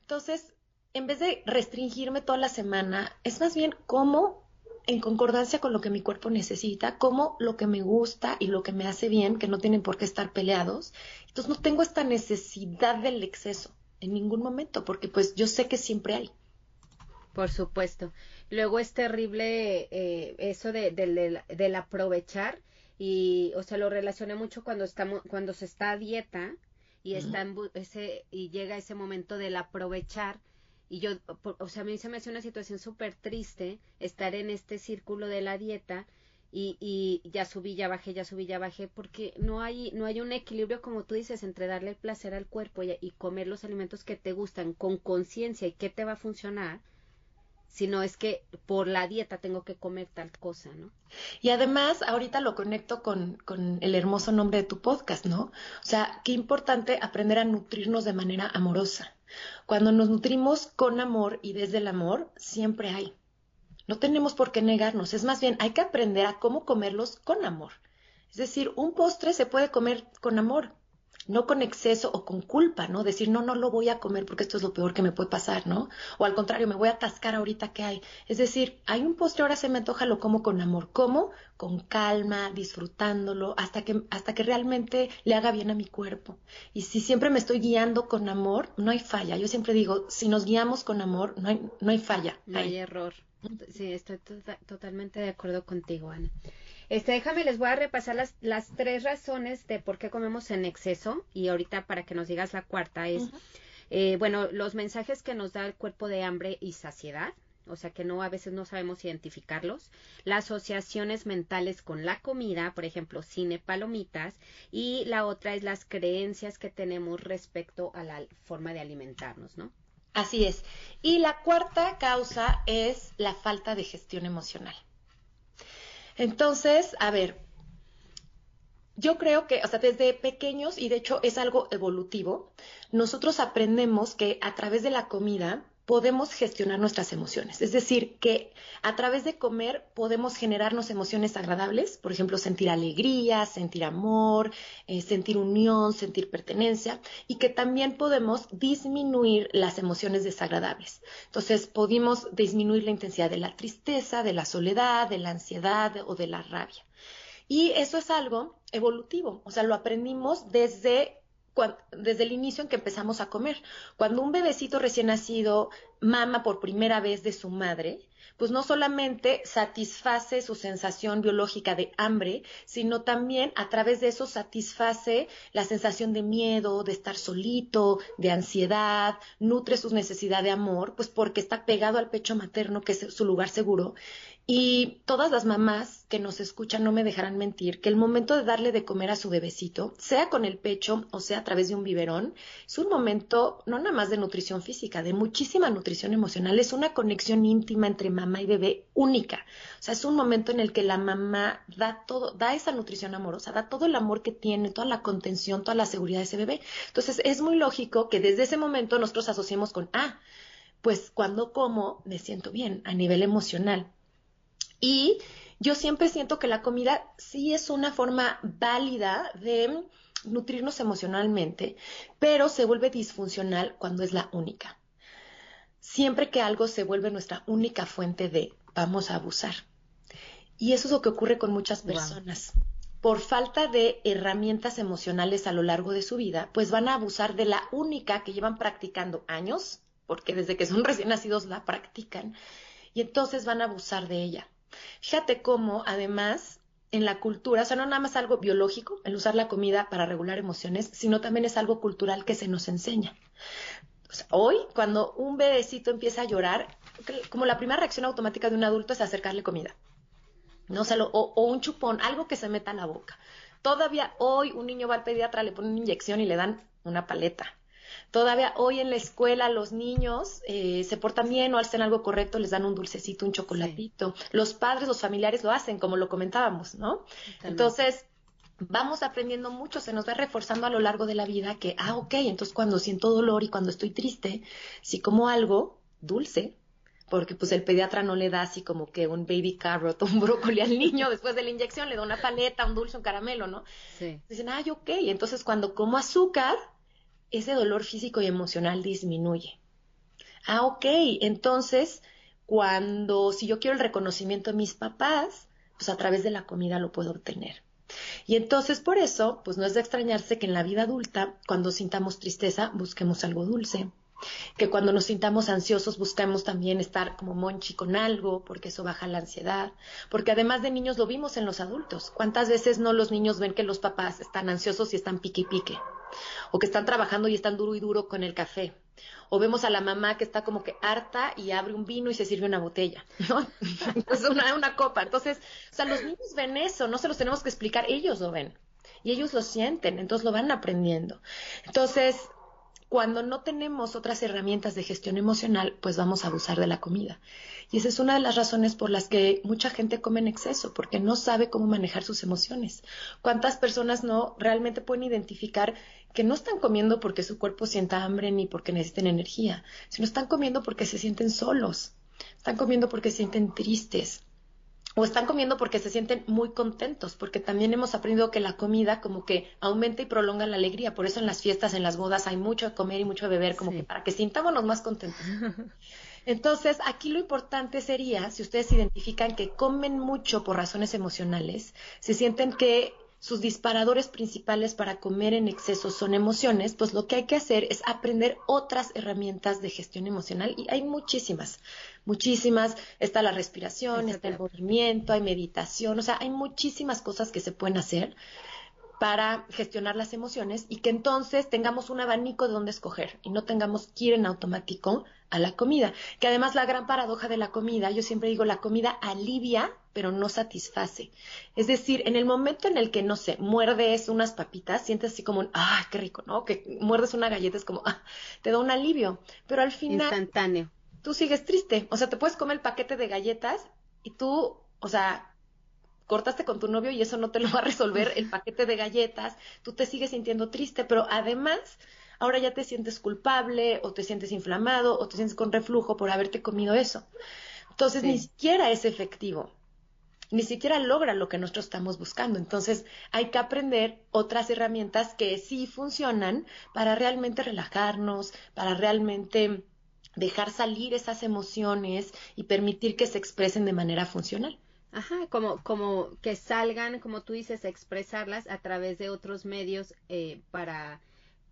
Entonces, en vez de restringirme toda la semana, es más bien cómo en concordancia con lo que mi cuerpo necesita, como lo que me gusta y lo que me hace bien, que no tienen por qué estar peleados. Entonces no tengo esta necesidad del exceso en ningún momento, porque pues yo sé que siempre hay. Por supuesto. Luego es terrible eh, eso de, del aprovechar y, o sea, lo relacioné mucho cuando estamos, cuando se está a dieta y está ese y llega ese momento del aprovechar y yo, o sea, a mí se me hace una situación súper triste estar en este círculo de la dieta y, y ya subí, ya bajé, ya subí, ya bajé, porque no hay, no hay un equilibrio, como tú dices, entre darle placer al cuerpo y, y comer los alimentos que te gustan con conciencia y qué te va a funcionar, sino es que por la dieta tengo que comer tal cosa, ¿no? Y además, ahorita lo conecto con, con, el hermoso nombre de tu podcast, ¿no? O sea, qué importante aprender a nutrirnos de manera amorosa. Cuando nos nutrimos con amor y desde el amor, siempre hay. No tenemos por qué negarnos, es más bien, hay que aprender a cómo comerlos con amor. Es decir, un postre se puede comer con amor, no con exceso o con culpa, ¿no? Decir, no, no lo voy a comer porque esto es lo peor que me puede pasar, ¿no? O al contrario, me voy a atascar ahorita que hay. Es decir, hay un postre, ahora se me antoja, lo como con amor. ¿Cómo? Con calma, disfrutándolo, hasta que, hasta que realmente le haga bien a mi cuerpo. Y si siempre me estoy guiando con amor, no hay falla. Yo siempre digo, si nos guiamos con amor, no hay, no hay falla. No hay, error. Sí, estoy tota-, totalmente de acuerdo contigo, Ana. Este, déjame, les voy a repasar las, las tres razones de por qué comemos en exceso y ahorita para que nos digas la cuarta es, eh, bueno, los mensajes que nos da el cuerpo de hambre y saciedad, o sea que no a veces no sabemos identificarlos, las asociaciones mentales con la comida, por ejemplo, cine, palomitas, y la otra es las creencias que tenemos respecto a la forma de alimentarnos, ¿no? Así es. Y la cuarta causa es la falta de gestión emocional. Entonces, a ver, yo creo que, o sea, desde pequeños, y de hecho es algo evolutivo, nosotros aprendemos que a través de la comida podemos gestionar nuestras emociones. Es decir, que a través de comer podemos generarnos emociones agradables, por ejemplo, sentir alegría, sentir amor, eh, sentir unión, sentir pertenencia, y que también podemos disminuir las emociones desagradables. Entonces, podemos disminuir la intensidad de la tristeza, de la soledad, de la ansiedad o de la rabia. Y eso es algo evolutivo, o sea, lo aprendimos desde desde el inicio en que empezamos a comer. Cuando un bebecito recién nacido mama por primera vez de su madre, pues no solamente satisface su sensación biológica de hambre, sino también a través de eso satisface la sensación de miedo, de estar solito, de ansiedad, nutre sus necesidades de amor, pues porque está pegado al pecho materno, que es su lugar seguro, y todas las mamás que nos escuchan no me dejarán mentir que el momento de darle de comer a su bebecito, sea con el pecho o sea a través de un biberón, es un momento no nada más de nutrición física, de muchísima nutrición emocional, es una conexión íntima entre mamá y bebé única. O sea, es un momento en el que la mamá da todo, da esa nutrición amorosa, da todo el amor que tiene, toda la contención, toda la seguridad de ese bebé. Entonces, es muy lógico que desde ese momento nosotros asociemos con, ah, pues cuando como me siento bien a nivel emocional y yo siempre siento que la comida sí es una forma válida de nutrirnos emocionalmente, pero se vuelve disfuncional cuando es la única. Siempre que algo se vuelve nuestra única fuente de vamos a abusar. Y eso es lo que ocurre con muchas personas. Por falta de herramientas emocionales a lo largo de su vida, pues van a abusar de la única que llevan practicando años, porque desde que son <laughs> recién nacidos la practican, y entonces van a abusar de ella. Fíjate cómo, además, en la cultura, o sea, no nada más algo biológico, el usar la comida para regular emociones, sino también es algo cultural que se nos enseña. hoy, cuando un bebecito empieza a llorar, como la primera reacción automática de un adulto es acercarle comida. ¿no? O, o, un chupón, algo que se meta a la boca. Todavía hoy un niño va al pediatra, le ponen una inyección y le dan una paleta. Todavía hoy en la escuela los niños eh, se portan bien o hacen algo correcto, les dan un dulcecito, un chocolatito. Los padres, los familiares lo hacen, como lo comentábamos, ¿no? Entonces, vamos aprendiendo mucho, se nos va reforzando a lo largo de la vida que, ah, ok, entonces cuando siento dolor y cuando estoy triste, si como algo dulce, porque pues el pediatra no le da así como que un baby carrot <laughs> un brócoli al niño <laughs> después de la inyección, le da una paleta, un dulce, un caramelo, ¿no? Sí. Dicen, ay, ok, entonces cuando como azúcar, ese dolor físico y emocional disminuye. Ah, ok, entonces cuando, si yo quiero el reconocimiento de mis papás, pues a través de la comida lo puedo obtener. Y entonces por eso, pues no es de extrañarse que en la vida adulta, cuando sintamos tristeza, busquemos algo dulce. que cuando nos sintamos ansiosos buscamos también estar como monchi con algo, porque eso baja la ansiedad, porque además de niños lo vimos en los adultos. ¿Cuántas veces no los niños ven que los papás están ansiosos y están pique y pique? O que están trabajando y están duro y duro con el café. O vemos a la mamá que está como que harta y abre un vino y se sirve una botella, <laughs> ¿no? Entonces, una, una copa. Entonces, o sea, los niños ven eso, no se los tenemos que explicar, ellos lo ven. Y ellos lo sienten, entonces lo van aprendiendo. Entonces, cuando no tenemos otras herramientas de gestión emocional, pues vamos a abusar de la comida. Y esa es una de las razones por las que mucha gente come en exceso, porque no sabe cómo manejar sus emociones. ¿Cuántas personas no realmente pueden identificar que no están comiendo porque su cuerpo sienta hambre ni porque necesiten energía, sino están comiendo porque se sienten solos, están comiendo porque se sienten tristes, o están comiendo porque se sienten muy contentos, porque también hemos aprendido que la comida como que aumenta y prolonga la alegría, por eso en las fiestas, en las bodas hay mucho a comer y mucho a beber, como que para que sintámonos más contentos. <laughs> Entonces, aquí lo importante sería, si ustedes identifican que comen mucho por razones emocionales, se sienten que sus disparadores principales para comer en exceso son emociones, pues lo que hay que hacer es aprender otras herramientas de gestión emocional y hay muchísimas, muchísimas. Está la respiración, está el movimiento, hay meditación, o sea, hay muchísimas cosas que se pueden hacer para gestionar las emociones y que entonces tengamos un abanico de dónde escoger y no tengamos que ir en automático a la comida. Que además la gran paradoja de la comida, yo siempre digo, la comida alivia, pero no satisface. Es decir, en el momento en el que, no sé, muerdes unas papitas, sientes así como un, ah, qué rico, ¿no? Que muerdes una galleta es como, ah, te da un alivio. Pero al final... Instantáneo. Tú sigues triste. O sea, te puedes comer el paquete de galletas y tú, o sea, cortaste con tu novio y eso no te lo va a resolver el paquete de galletas, tú te sigues sintiendo triste, pero además ahora ya te sientes culpable o te sientes inflamado o te sientes con reflujo por haberte comido eso. Entonces ni siquiera es efectivo, ni siquiera logra lo que nosotros estamos buscando. Entonces hay que aprender otras herramientas que sí funcionan para realmente relajarnos, para realmente dejar salir esas emociones y permitir que se expresen de manera funcional. Ajá, como, como que salgan, como tú dices, expresarlas a través de otros medios eh, para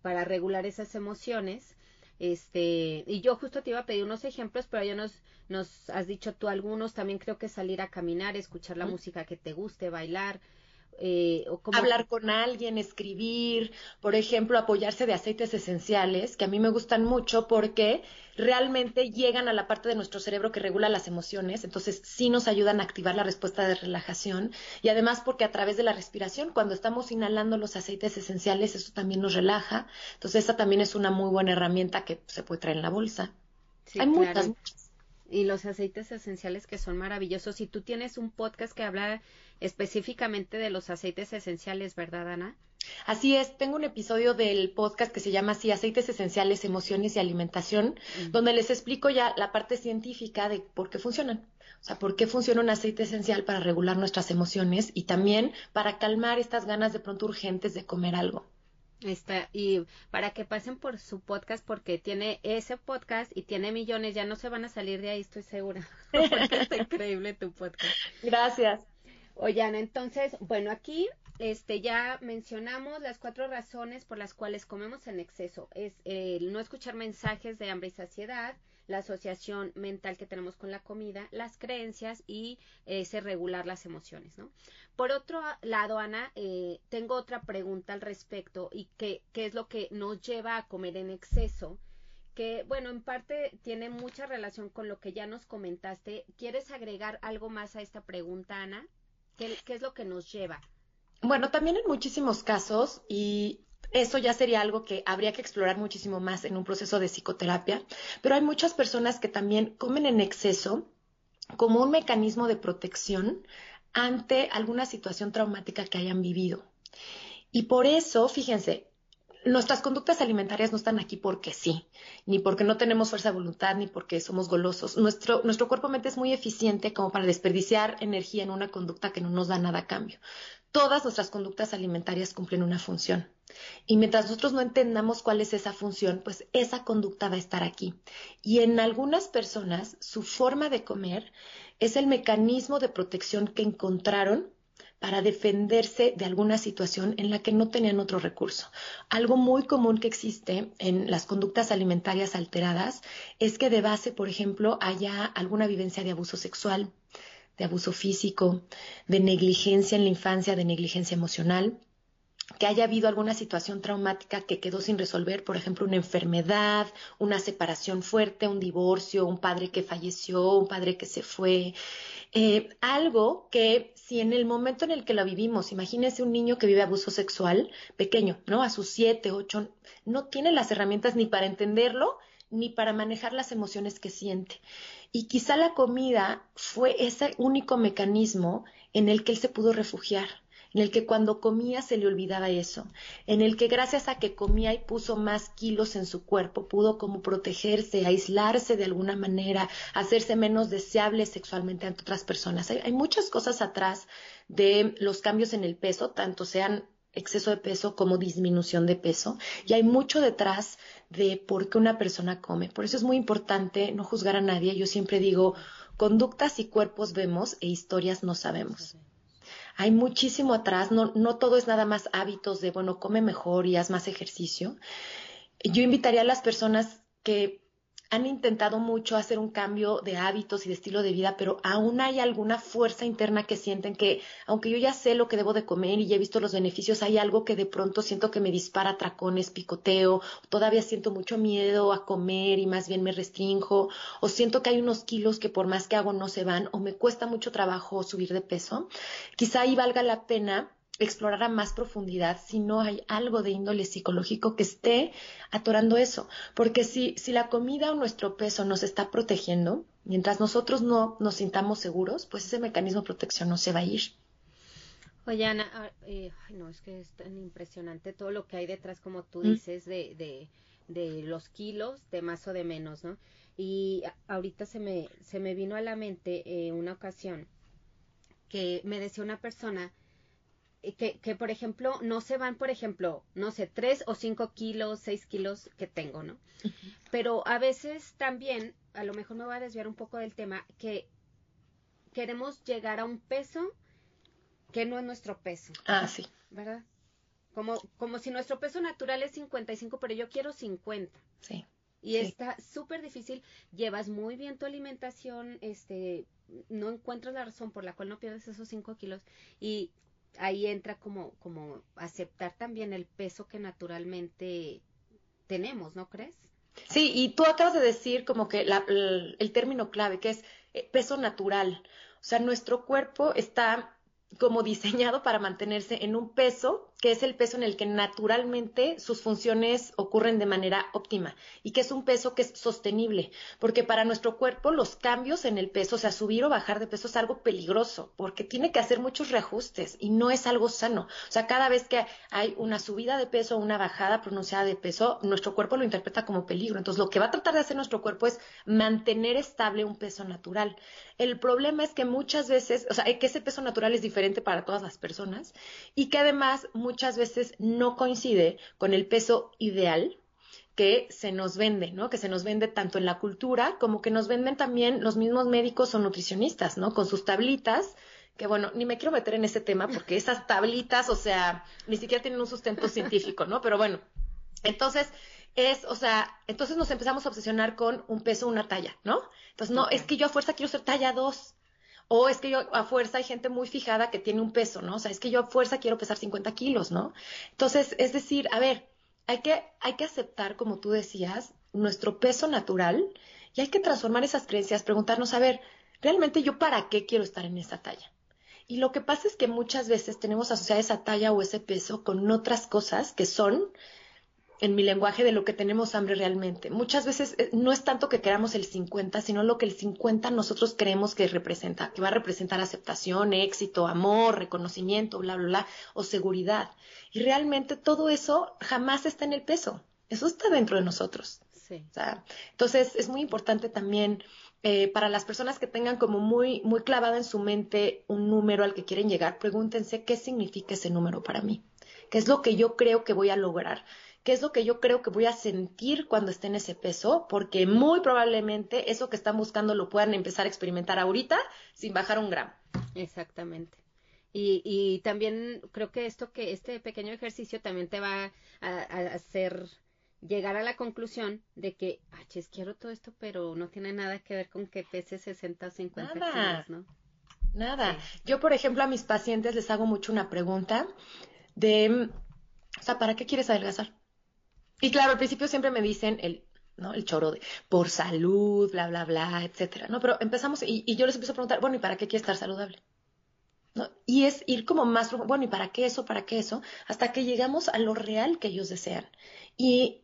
para regular esas emociones. Este, y yo justo te iba a pedir unos ejemplos, pero ya nos, nos has dicho tú algunos. También creo que salir a caminar, escuchar la música que te guste, bailar, eh, Hablar con alguien, escribir, por ejemplo, apoyarse de aceites esenciales, que a mí me gustan mucho porque realmente llegan a la parte de nuestro cerebro que regula las emociones, entonces sí nos ayudan a activar la respuesta de relajación y además porque a través de la respiración, cuando estamos inhalando los aceites esenciales, eso también nos relaja, entonces esa también es una muy buena herramienta que se puede traer en la bolsa. Hay muchas, muchas y los aceites esenciales que son maravillosos. Si tú tienes un podcast que habla específicamente de los aceites esenciales, ¿verdad, Ana? Así es, tengo un episodio del podcast que se llama así Aceites Esenciales, Emociones y Alimentación, donde les explico ya la parte científica de por qué funcionan. O sea, por qué funciona un aceite esencial para regular nuestras emociones y también para calmar estas ganas de pronto urgentes de comer algo. Está, y para que pasen por su podcast, porque tiene ese podcast y tiene millones, ya no se van a salir de ahí, estoy segura. <laughs> porque está increíble tu podcast. Gracias. Oigan, entonces, bueno, aquí este, ya mencionamos las cuatro razones por las cuales comemos en exceso. Es el no escuchar mensajes de hambre y saciedad, la asociación mental que tenemos con la comida, las creencias y ese regular las emociones, ¿no? Por otro lado, Ana, eh, tengo otra pregunta al respecto y qué es lo que nos lleva a comer en exceso que, bueno, en parte tiene mucha relación con lo que ya nos comentaste. ¿Quieres agregar algo más a esta pregunta, Ana? ¿Qué, qué es lo que nos lleva? Bueno, también en muchísimos casos, y eso ya sería algo que habría que explorar muchísimo más en un proceso de psicoterapia, pero hay muchas personas que también comen en exceso como un mecanismo de protección ante alguna situación traumática que hayan vivido. Y por eso, fíjense, nuestras conductas alimentarias no están aquí porque sí, ni porque no tenemos fuerza de voluntad, ni porque somos golosos. Nuestro, nuestro cuerpo-mente es muy eficiente como para desperdiciar energía en una conducta que no nos da nada a cambio. Todas nuestras conductas alimentarias cumplen una función. Y mientras nosotros no entendamos cuál es esa función, pues esa conducta va a estar aquí. Y en algunas personas, su forma de comer es el mecanismo de protección que encontraron para defenderse de alguna situación en la que no tenían otro recurso. Algo muy común que existe en las conductas alimentarias alteradas es que de base, por ejemplo, haya alguna vivencia de abuso sexual, de abuso físico, de negligencia en la infancia, de negligencia emocional que haya habido alguna situación traumática que quedó sin resolver, por ejemplo, una enfermedad, una separación fuerte, un divorcio, un padre que falleció, un padre que se fue, eh, algo que si en el momento en el que lo vivimos, imagínese un niño que vive abuso sexual pequeño, ¿no? A sus siete, ocho, no tiene las herramientas ni para entenderlo ni para manejar las emociones que siente. Y quizá la comida fue ese único mecanismo en el que él se pudo refugiar en el que cuando comía se le olvidaba eso, en el que gracias a que comía y puso más kilos en su cuerpo, pudo como protegerse, aislarse de alguna manera, hacerse menos deseable sexualmente ante otras personas. Hay, hay muchas cosas atrás de los cambios en el peso, tanto sean exceso de peso como disminución de peso. Y hay mucho detrás de por qué una persona come. Por eso es muy importante no juzgar a nadie. Yo siempre digo, conductas y cuerpos vemos e historias no sabemos hay muchísimo atrás, no, no todo es nada más hábitos de, bueno, come mejor y haz más ejercicio. Yo invitaría a las personas que han intentado mucho hacer un cambio de hábitos y de estilo de vida, pero aún hay alguna fuerza interna que sienten que, aunque yo ya sé lo que debo de comer y ya he visto los beneficios, hay algo que de pronto siento que me dispara tracones, picoteo, todavía siento mucho miedo a comer y más bien me restringo, o siento que hay unos kilos que por más que hago no se van, o me cuesta mucho trabajo subir de peso. Quizá ahí valga la pena explorar a más profundidad si no hay algo de índole psicológico que esté atorando eso. Porque si, si la comida o nuestro peso nos está protegiendo, mientras nosotros no nos sintamos seguros, pues ese mecanismo de protección no se va a ir. Oye, Ana, ah, eh, no, es que es tan impresionante todo lo que hay detrás, como tú mm. dices, de, de, de los kilos, de más o de menos, ¿no? Y ahorita se me, se me vino a la mente eh, una ocasión que me decía una persona, que, que, por ejemplo, no se van, por ejemplo, no sé, tres o cinco kilos, seis kilos que tengo, ¿no? Pero a veces también, a lo mejor me voy a desviar un poco del tema, que queremos llegar a un peso que no es nuestro peso. Ah, sí. ¿Verdad? Como, como si nuestro peso natural es 55, pero yo quiero 50. Sí. Y está súper difícil. Llevas muy bien tu alimentación, este, no encuentras la razón por la cual no pierdes esos 5 kilos. Y ahí entra como, como aceptar también el peso que naturalmente tenemos, ¿no crees? Sí, y tú acabas de decir como que el término clave, que es eh, peso natural. O sea, nuestro cuerpo está como diseñado para mantenerse en un peso que es el peso en el que naturalmente sus funciones ocurren de manera óptima y que es un peso que es sostenible, porque para nuestro cuerpo los cambios en el peso, o sea, subir o bajar de peso es algo peligroso, porque tiene que hacer muchos reajustes y no es algo sano. O sea, cada vez que hay una subida de peso o una bajada pronunciada de peso, nuestro cuerpo lo interpreta como peligro. Entonces, lo que va a tratar de hacer nuestro cuerpo es mantener estable un peso natural. El problema es que muchas veces, o sea, que ese peso natural es diferente para todas las personas y que además muchas veces no coincide con el peso ideal que se nos vende, ¿no? Que se nos vende tanto en la cultura como que nos venden también los mismos médicos o nutricionistas, ¿no? Con sus tablitas, que bueno, ni me quiero meter en ese tema porque esas tablitas, o sea, ni siquiera tienen un sustento <laughs> científico, ¿no? Pero bueno, entonces es, o sea, entonces nos empezamos a obsesionar con un peso, una talla, ¿no? Entonces, no, es que yo a fuerza quiero ser talla 2. O es que yo a fuerza hay gente muy fijada que tiene un peso, ¿no? O sea, es que yo a fuerza quiero pesar 50 kilos, ¿no? Entonces, es decir, a ver, hay que, hay que aceptar, como tú decías, nuestro peso natural y hay que transformar esas creencias, preguntarnos, a ver, ¿realmente yo para qué quiero estar en esa talla? Y lo que pasa es que muchas veces tenemos asociada esa talla o ese peso con otras cosas que son en mi lenguaje de lo que tenemos hambre realmente. Muchas veces eh, no es tanto que queramos el 50, sino lo que el 50 nosotros creemos que representa, que va a representar aceptación, éxito, amor, reconocimiento, bla, bla, bla, o seguridad. Y realmente todo eso jamás está en el peso. Eso está dentro de nosotros. Sí. entonces es muy importante también eh, para las personas que tengan como muy, muy clavada en su mente un número al que quieren llegar, pregúntense qué significa ese número para mí. ¿Qué es lo que yo creo que voy a lograr? Qué es lo que yo creo que voy a sentir cuando esté en ese peso, porque muy probablemente eso que están buscando lo puedan empezar a experimentar ahorita sin bajar un gramo. Exactamente. Y, y también creo que esto que este pequeño ejercicio también te va a, hacer llegar a la conclusión de que, ah, quiero todo esto, pero no tiene nada que ver con que pese 60 o 50 kilos, ¿no? Nada. Yo, por ejemplo, a mis pacientes les hago mucho una pregunta de, o sea, ¿para qué quieres adelgazar? Y claro, al principio siempre me dicen el, ¿no? El choro de por salud, bla, bla, bla, etcétera, ¿no? Pero empezamos y, yo les empiezo a preguntar, bueno, ¿y para qué quieres estar saludable? ¿No? Y es ir como más, bueno, ¿y para qué eso? ¿Para qué eso? Hasta que llegamos a lo real que ellos desean. Y,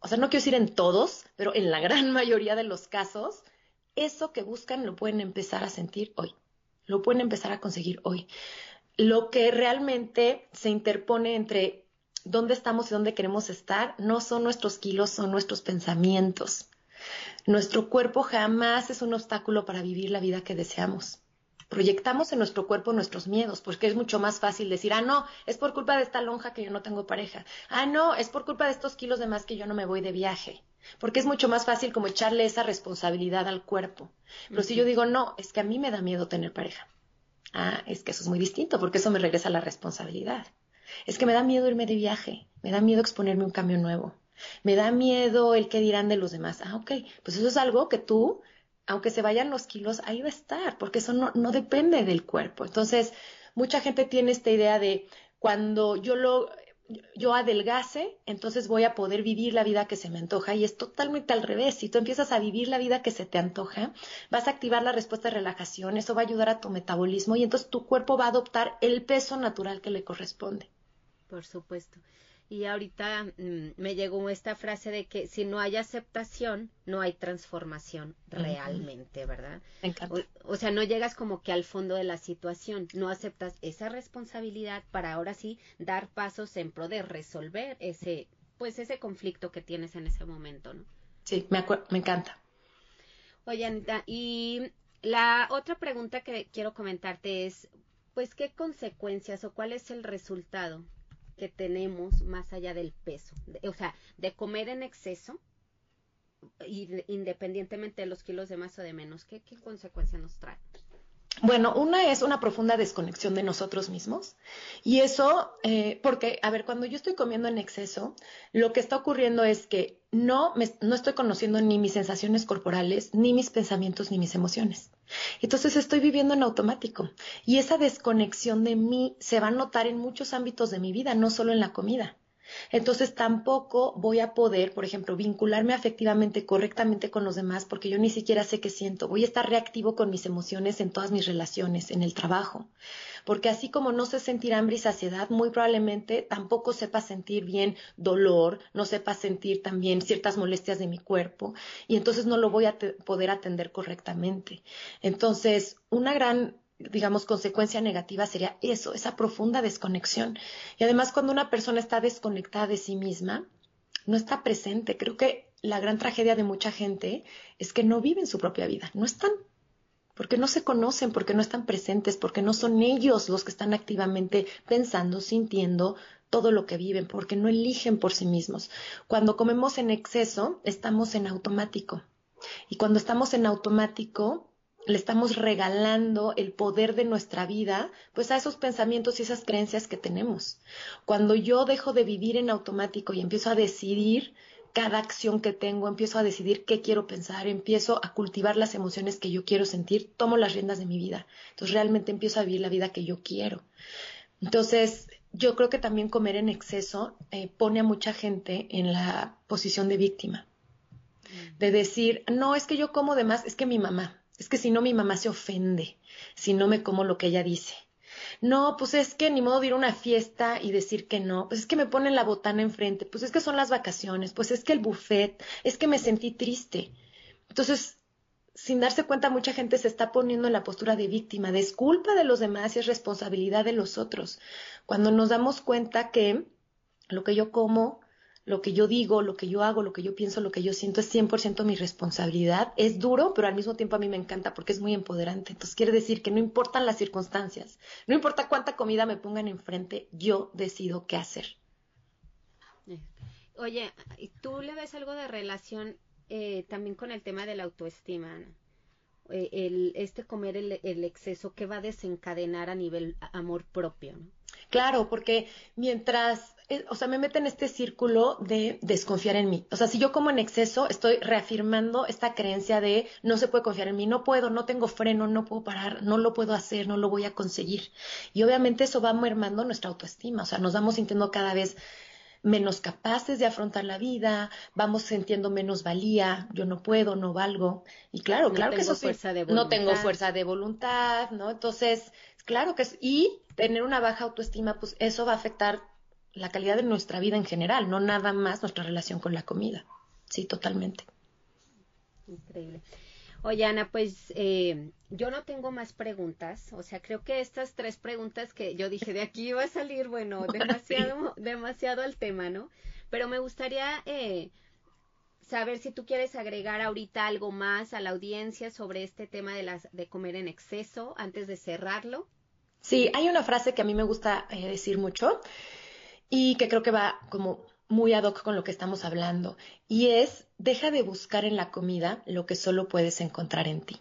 o sea, no quiero decir en todos, pero en la gran <laughs> mayoría de los casos, eso que buscan lo pueden empezar a sentir hoy. Lo pueden empezar a conseguir hoy. Lo que realmente se interpone entre dónde estamos y dónde queremos estar no son nuestros kilos, son nuestros pensamientos. Nuestro cuerpo jamás es un obstáculo para vivir la vida que deseamos proyectamos en nuestro cuerpo nuestros miedos, porque es mucho más fácil decir, ah, no, es por culpa de esta lonja que yo no tengo pareja, ah, no, es por culpa de estos kilos de más que yo no me voy de viaje, porque es mucho más fácil como echarle esa responsabilidad al cuerpo. Pero si yo digo, no, es que a mí me da miedo tener pareja, ah, es que eso es muy distinto, porque eso me regresa a la responsabilidad. Es que me da miedo irme de viaje, me da miedo exponerme un cambio nuevo, me da miedo el que dirán de los demás. Ah, ok, pues eso es algo que tú aunque se vayan los kilos, ahí va a estar, porque eso no, no depende del cuerpo. Entonces, mucha gente tiene esta idea de cuando yo lo yo adelgase, entonces voy a poder vivir la vida que se me antoja y es totalmente al revés. Si tú empiezas a vivir la vida que se te antoja, vas a activar la respuesta de relajación, eso va a ayudar a tu metabolismo y entonces tu cuerpo va a adoptar el peso natural que le corresponde. Por supuesto. Y ahorita mm, me llegó esta frase de que si no hay aceptación, no hay transformación realmente, ¿verdad? O, sea, no llegas como que al fondo de la situación, no aceptas esa responsabilidad para ahora sí dar pasos en pro de resolver ese, pues ese conflicto que tienes en ese momento, ¿no? Sí, me, me encanta. Oye, Anita, y la otra pregunta que quiero comentarte es, pues, ¿qué consecuencias o cuál es el resultado que tenemos más allá del peso. o sea, de comer en exceso, independientemente de los kilos de más o de menos, ¿qué, qué consecuencia nos trae? Bueno, una es una profunda desconexión de nosotros mismos. Y eso, eh, porque, a ver, cuando yo estoy comiendo en exceso, lo que está ocurriendo es que no, no estoy conociendo ni mis sensaciones corporales, ni mis pensamientos, ni mis emociones. Entonces estoy viviendo en automático. Y esa desconexión de mí se va a notar en muchos ámbitos de mi vida, no solo en la comida. Entonces tampoco voy a poder, por ejemplo, vincularme afectivamente correctamente con los demás porque yo ni siquiera sé qué siento. Voy a estar reactivo con mis emociones en todas mis relaciones, en el trabajo. Porque así como no sé sentir hambre y saciedad, muy probablemente tampoco sepa sentir bien dolor, no sepa sentir también ciertas molestias de mi cuerpo y entonces no lo voy a poder atender correctamente. Entonces, una gran digamos, consecuencia negativa sería eso, esa profunda desconexión. Y además, cuando una persona está desconectada de sí misma, no está presente. Creo que la gran tragedia de mucha gente es que no viven su propia vida, no están, porque no se conocen, porque no están presentes, porque no son ellos los que están activamente pensando, sintiendo todo lo que viven, porque no eligen por sí mismos. Cuando comemos en exceso, estamos en automático. Y cuando estamos en automático, le estamos regalando el poder de nuestra vida, pues a esos pensamientos y esas creencias que tenemos. Cuando yo dejo de vivir en automático y empiezo a decidir cada acción que tengo, empiezo a decidir qué quiero pensar, empiezo a cultivar las emociones que yo quiero sentir, tomo las riendas de mi vida. Entonces realmente empiezo a vivir la vida que yo quiero. Entonces, yo creo que también comer en exceso eh, pone a mucha gente en la posición de víctima. De decir, no, es que yo como de más, es que mi mamá, es que si no mi mamá se ofende, si no me como lo que ella dice. No, pues es que ni modo de ir a una fiesta y decir que no, pues es que me ponen la botana enfrente, pues es que son las vacaciones, pues es que el buffet, es que me sentí triste. Entonces, sin darse cuenta, mucha gente se está poniendo en la postura de víctima, de es culpa de los demás y es responsabilidad de los otros. Cuando nos damos cuenta que lo que yo como, lo que yo digo, lo que yo hago, lo que yo pienso, lo que yo siento es 100% mi responsabilidad. Es duro, pero al mismo tiempo a mí me encanta porque es muy empoderante. Entonces quiere decir que no importan las circunstancias, no importa cuánta comida me pongan enfrente, yo decido qué hacer. Oye, ¿tú le ves algo de relación eh, también con el tema de la autoestima, eh, el, este comer el, el, exceso que va a desencadenar a nivel amor propio, ¿no? Claro, porque mientras, eh, o sea, me mete en este círculo de desconfiar en mí. O sea, si yo como en exceso, estoy reafirmando esta creencia de no se puede confiar en mí, no puedo, no tengo freno, no puedo parar, no lo puedo hacer, no lo voy a conseguir. Y obviamente eso va mermando nuestra autoestima, o sea, nos vamos sintiendo cada vez menos capaces de afrontar la vida, vamos sintiendo menos valía, yo no puedo, no valgo. Y claro, claro que eso sí, no tengo fuerza de voluntad, ¿no? Entonces, claro que es, y tener una baja autoestima, pues eso va a afectar la calidad de nuestra vida en general, no nada más nuestra relación con la comida. Sí, totalmente. Increíble. Oye, Ana, pues eh, yo no tengo más preguntas. O sea, creo que estas tres preguntas que yo dije de aquí va a salir, bueno, <laughs> demasiado, demasiado al tema, ¿no? Pero me gustaría eh, saber si tú quieres agregar ahorita algo más a la audiencia sobre este tema de, las, de comer en exceso antes de cerrarlo. Sí, hay una frase que a mí me gusta eh, decir mucho y que creo que va como muy ad hoc con lo que estamos hablando, y es, deja de buscar en la comida lo que solo puedes encontrar en ti.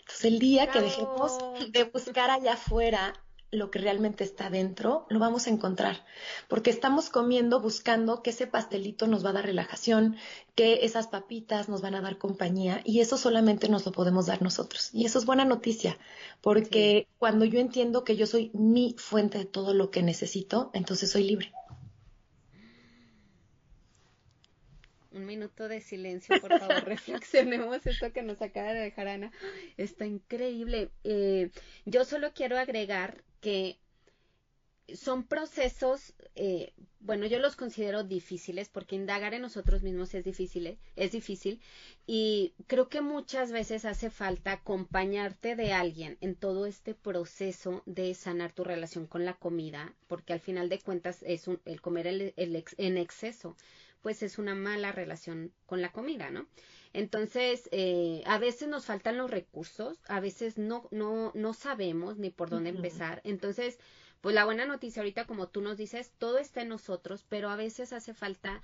Entonces, el día que dejemos de buscar allá afuera lo que realmente está dentro, lo vamos a encontrar, porque estamos comiendo buscando que ese pastelito nos va a dar relajación, que esas papitas nos van a dar compañía y eso solamente nos lo podemos dar nosotros. Y eso es buena noticia, porque cuando yo entiendo que yo soy mi fuente de todo lo que necesito, entonces soy libre. un minuto de silencio, por favor, <laughs> reflexionemos esto que nos acaba de dejar Ana. Está increíble. Eh, yo solo quiero agregar que son procesos, eh, bueno, yo los considero difíciles porque indagar en nosotros mismos es difícil, es difícil y creo que muchas veces hace falta acompañarte de alguien en todo este proceso de sanar tu relación con la comida, porque al final de cuentas es un, el comer el, en exceso pues es una mala relación con la comida, ¿no? Entonces, eh, a veces nos faltan los recursos, a veces no, no, no sabemos ni por dónde empezar. Entonces, pues la buena noticia ahorita, como tú nos dices, todo está en nosotros, pero a veces hace falta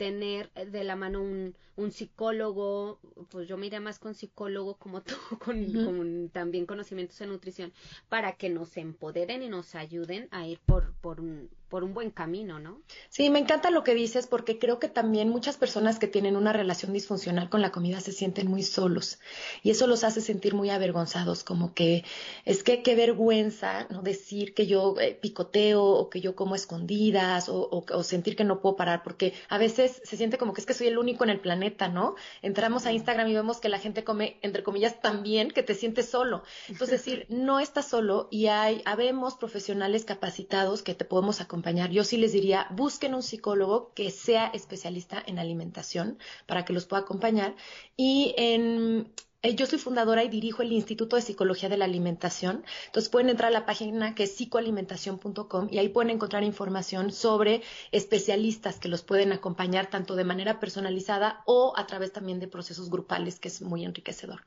tener de la mano un, un psicólogo, pues yo me iría más con psicólogo como tú, <laughs> con, con, también conocimientos en nutrición, para que nos empoderen y nos ayuden a ir por, por, un, por un buen camino, ¿no? Sí, me encanta lo que dices porque creo que también muchas personas que tienen una relación disfuncional con la comida se sienten muy solos y eso los hace sentir muy avergonzados, como que es que qué vergüenza no decir que yo eh, picoteo o que yo como escondidas o, o, sentir que no puedo parar porque a veces se siente como que es que soy el único en el planeta, ¿no? Entramos a Instagram y vemos que la gente come entre comillas tan bien que te sientes solo. Entonces decir, no estás solo y hay habemos profesionales capacitados que te podemos acompañar yo sí les diría, busquen un psicólogo que sea especialista en alimentación para que los pueda acompañar. Y en, eh, yo soy fundadora y dirijo el Instituto de Psicología de la Alimentación. Entonces pueden entrar a la página que es psicoalimentación.com y ahí pueden encontrar información sobre especialistas que los pueden acompañar tanto de manera personalizada o a través también de procesos grupales, que es muy enriquecedor.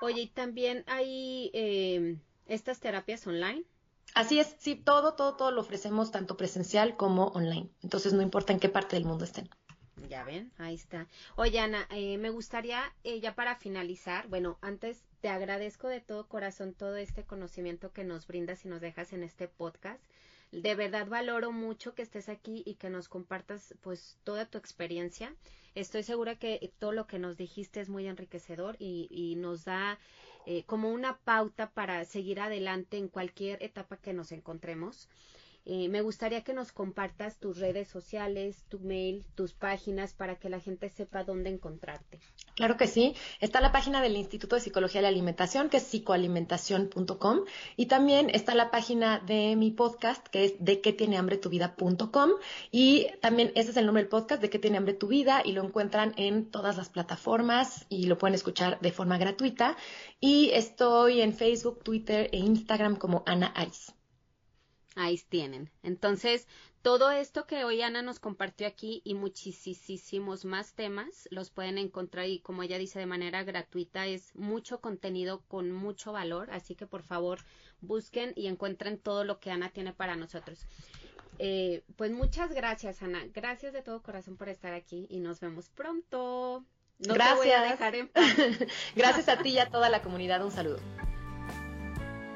Oye, y también hay eh, estas terapias online. Así es, sí, todo, todo, todo lo ofrecemos tanto presencial como online. Entonces no importa en qué parte del mundo estén. Ya ven, ahí está. Oye, Ana, eh, me gustaría, eh, ya para finalizar, bueno, antes te agradezco de todo corazón todo este conocimiento que nos brindas y nos dejas en este podcast. De verdad valoro mucho que estés aquí y que nos compartas pues toda tu experiencia. Estoy segura que todo lo que nos dijiste es muy enriquecedor y, y nos da eh, como una pauta para seguir adelante en cualquier etapa que nos encontremos. Eh, me gustaría que nos compartas tus redes sociales, tu mail, tus páginas para que la gente sepa dónde encontrarte. Claro que sí. Está la página del Instituto de Psicología de la Alimentación, que es psicoalimentación.com, y también está la página de mi podcast, que es de qué tiene hambre tu vida.com, y también ese es el nombre del podcast, de qué tiene hambre tu vida, y lo encuentran en todas las plataformas y lo pueden escuchar de forma gratuita. Y estoy en Facebook, Twitter e Instagram como Ana Ice. Ahí tienen. Entonces, todo esto que hoy Ana nos compartió aquí y muchísimos más temas los pueden encontrar y como ella dice de manera gratuita es mucho contenido con mucho valor, así que por favor busquen y encuentren todo lo que Ana tiene para nosotros. Eh, pues muchas gracias Ana, gracias de todo corazón por estar aquí y nos vemos pronto. No Gracias. te voy a dejar en <laughs> paz. Gracias a ti y a toda la comunidad. Un saludo.